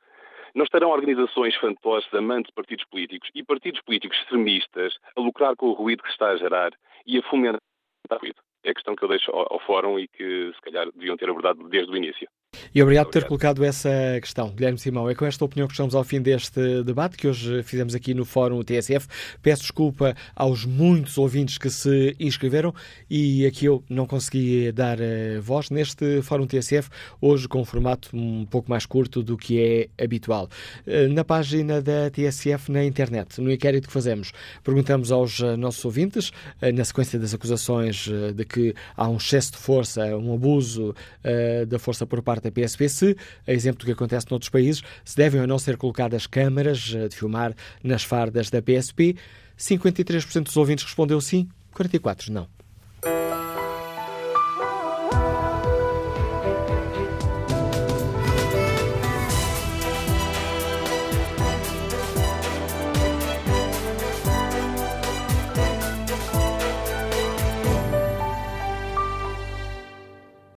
Não estarão organizações fantosas amantes de partidos políticos e partidos políticos extremistas a lucrar com o ruído que se está a gerar e a fomentar o ruído. É a questão que eu deixo ao, ao Fórum e que se calhar deviam ter abordado desde o início. E obrigado por ter colocado essa questão, Guilherme Simão. É com esta opinião que estamos ao fim deste debate que hoje fizemos aqui no Fórum TSF. Peço desculpa aos muitos ouvintes que se inscreveram e aqui eu não consegui dar uh, voz neste Fórum TSF, hoje com um formato um pouco mais curto do que é habitual. Uh, na página da TSF na internet, no inquérito que fazemos, perguntamos aos uh, nossos ouvintes, na sequência das acusações de que há um excesso de força, um abuso da força por parte da PSP, se, a exemplo do que acontece noutros países, se devem ou não ser colocadas câmaras eh, de filmar nas fardas da PSP. 53% dos ouvintes respondeu sim, 44% não.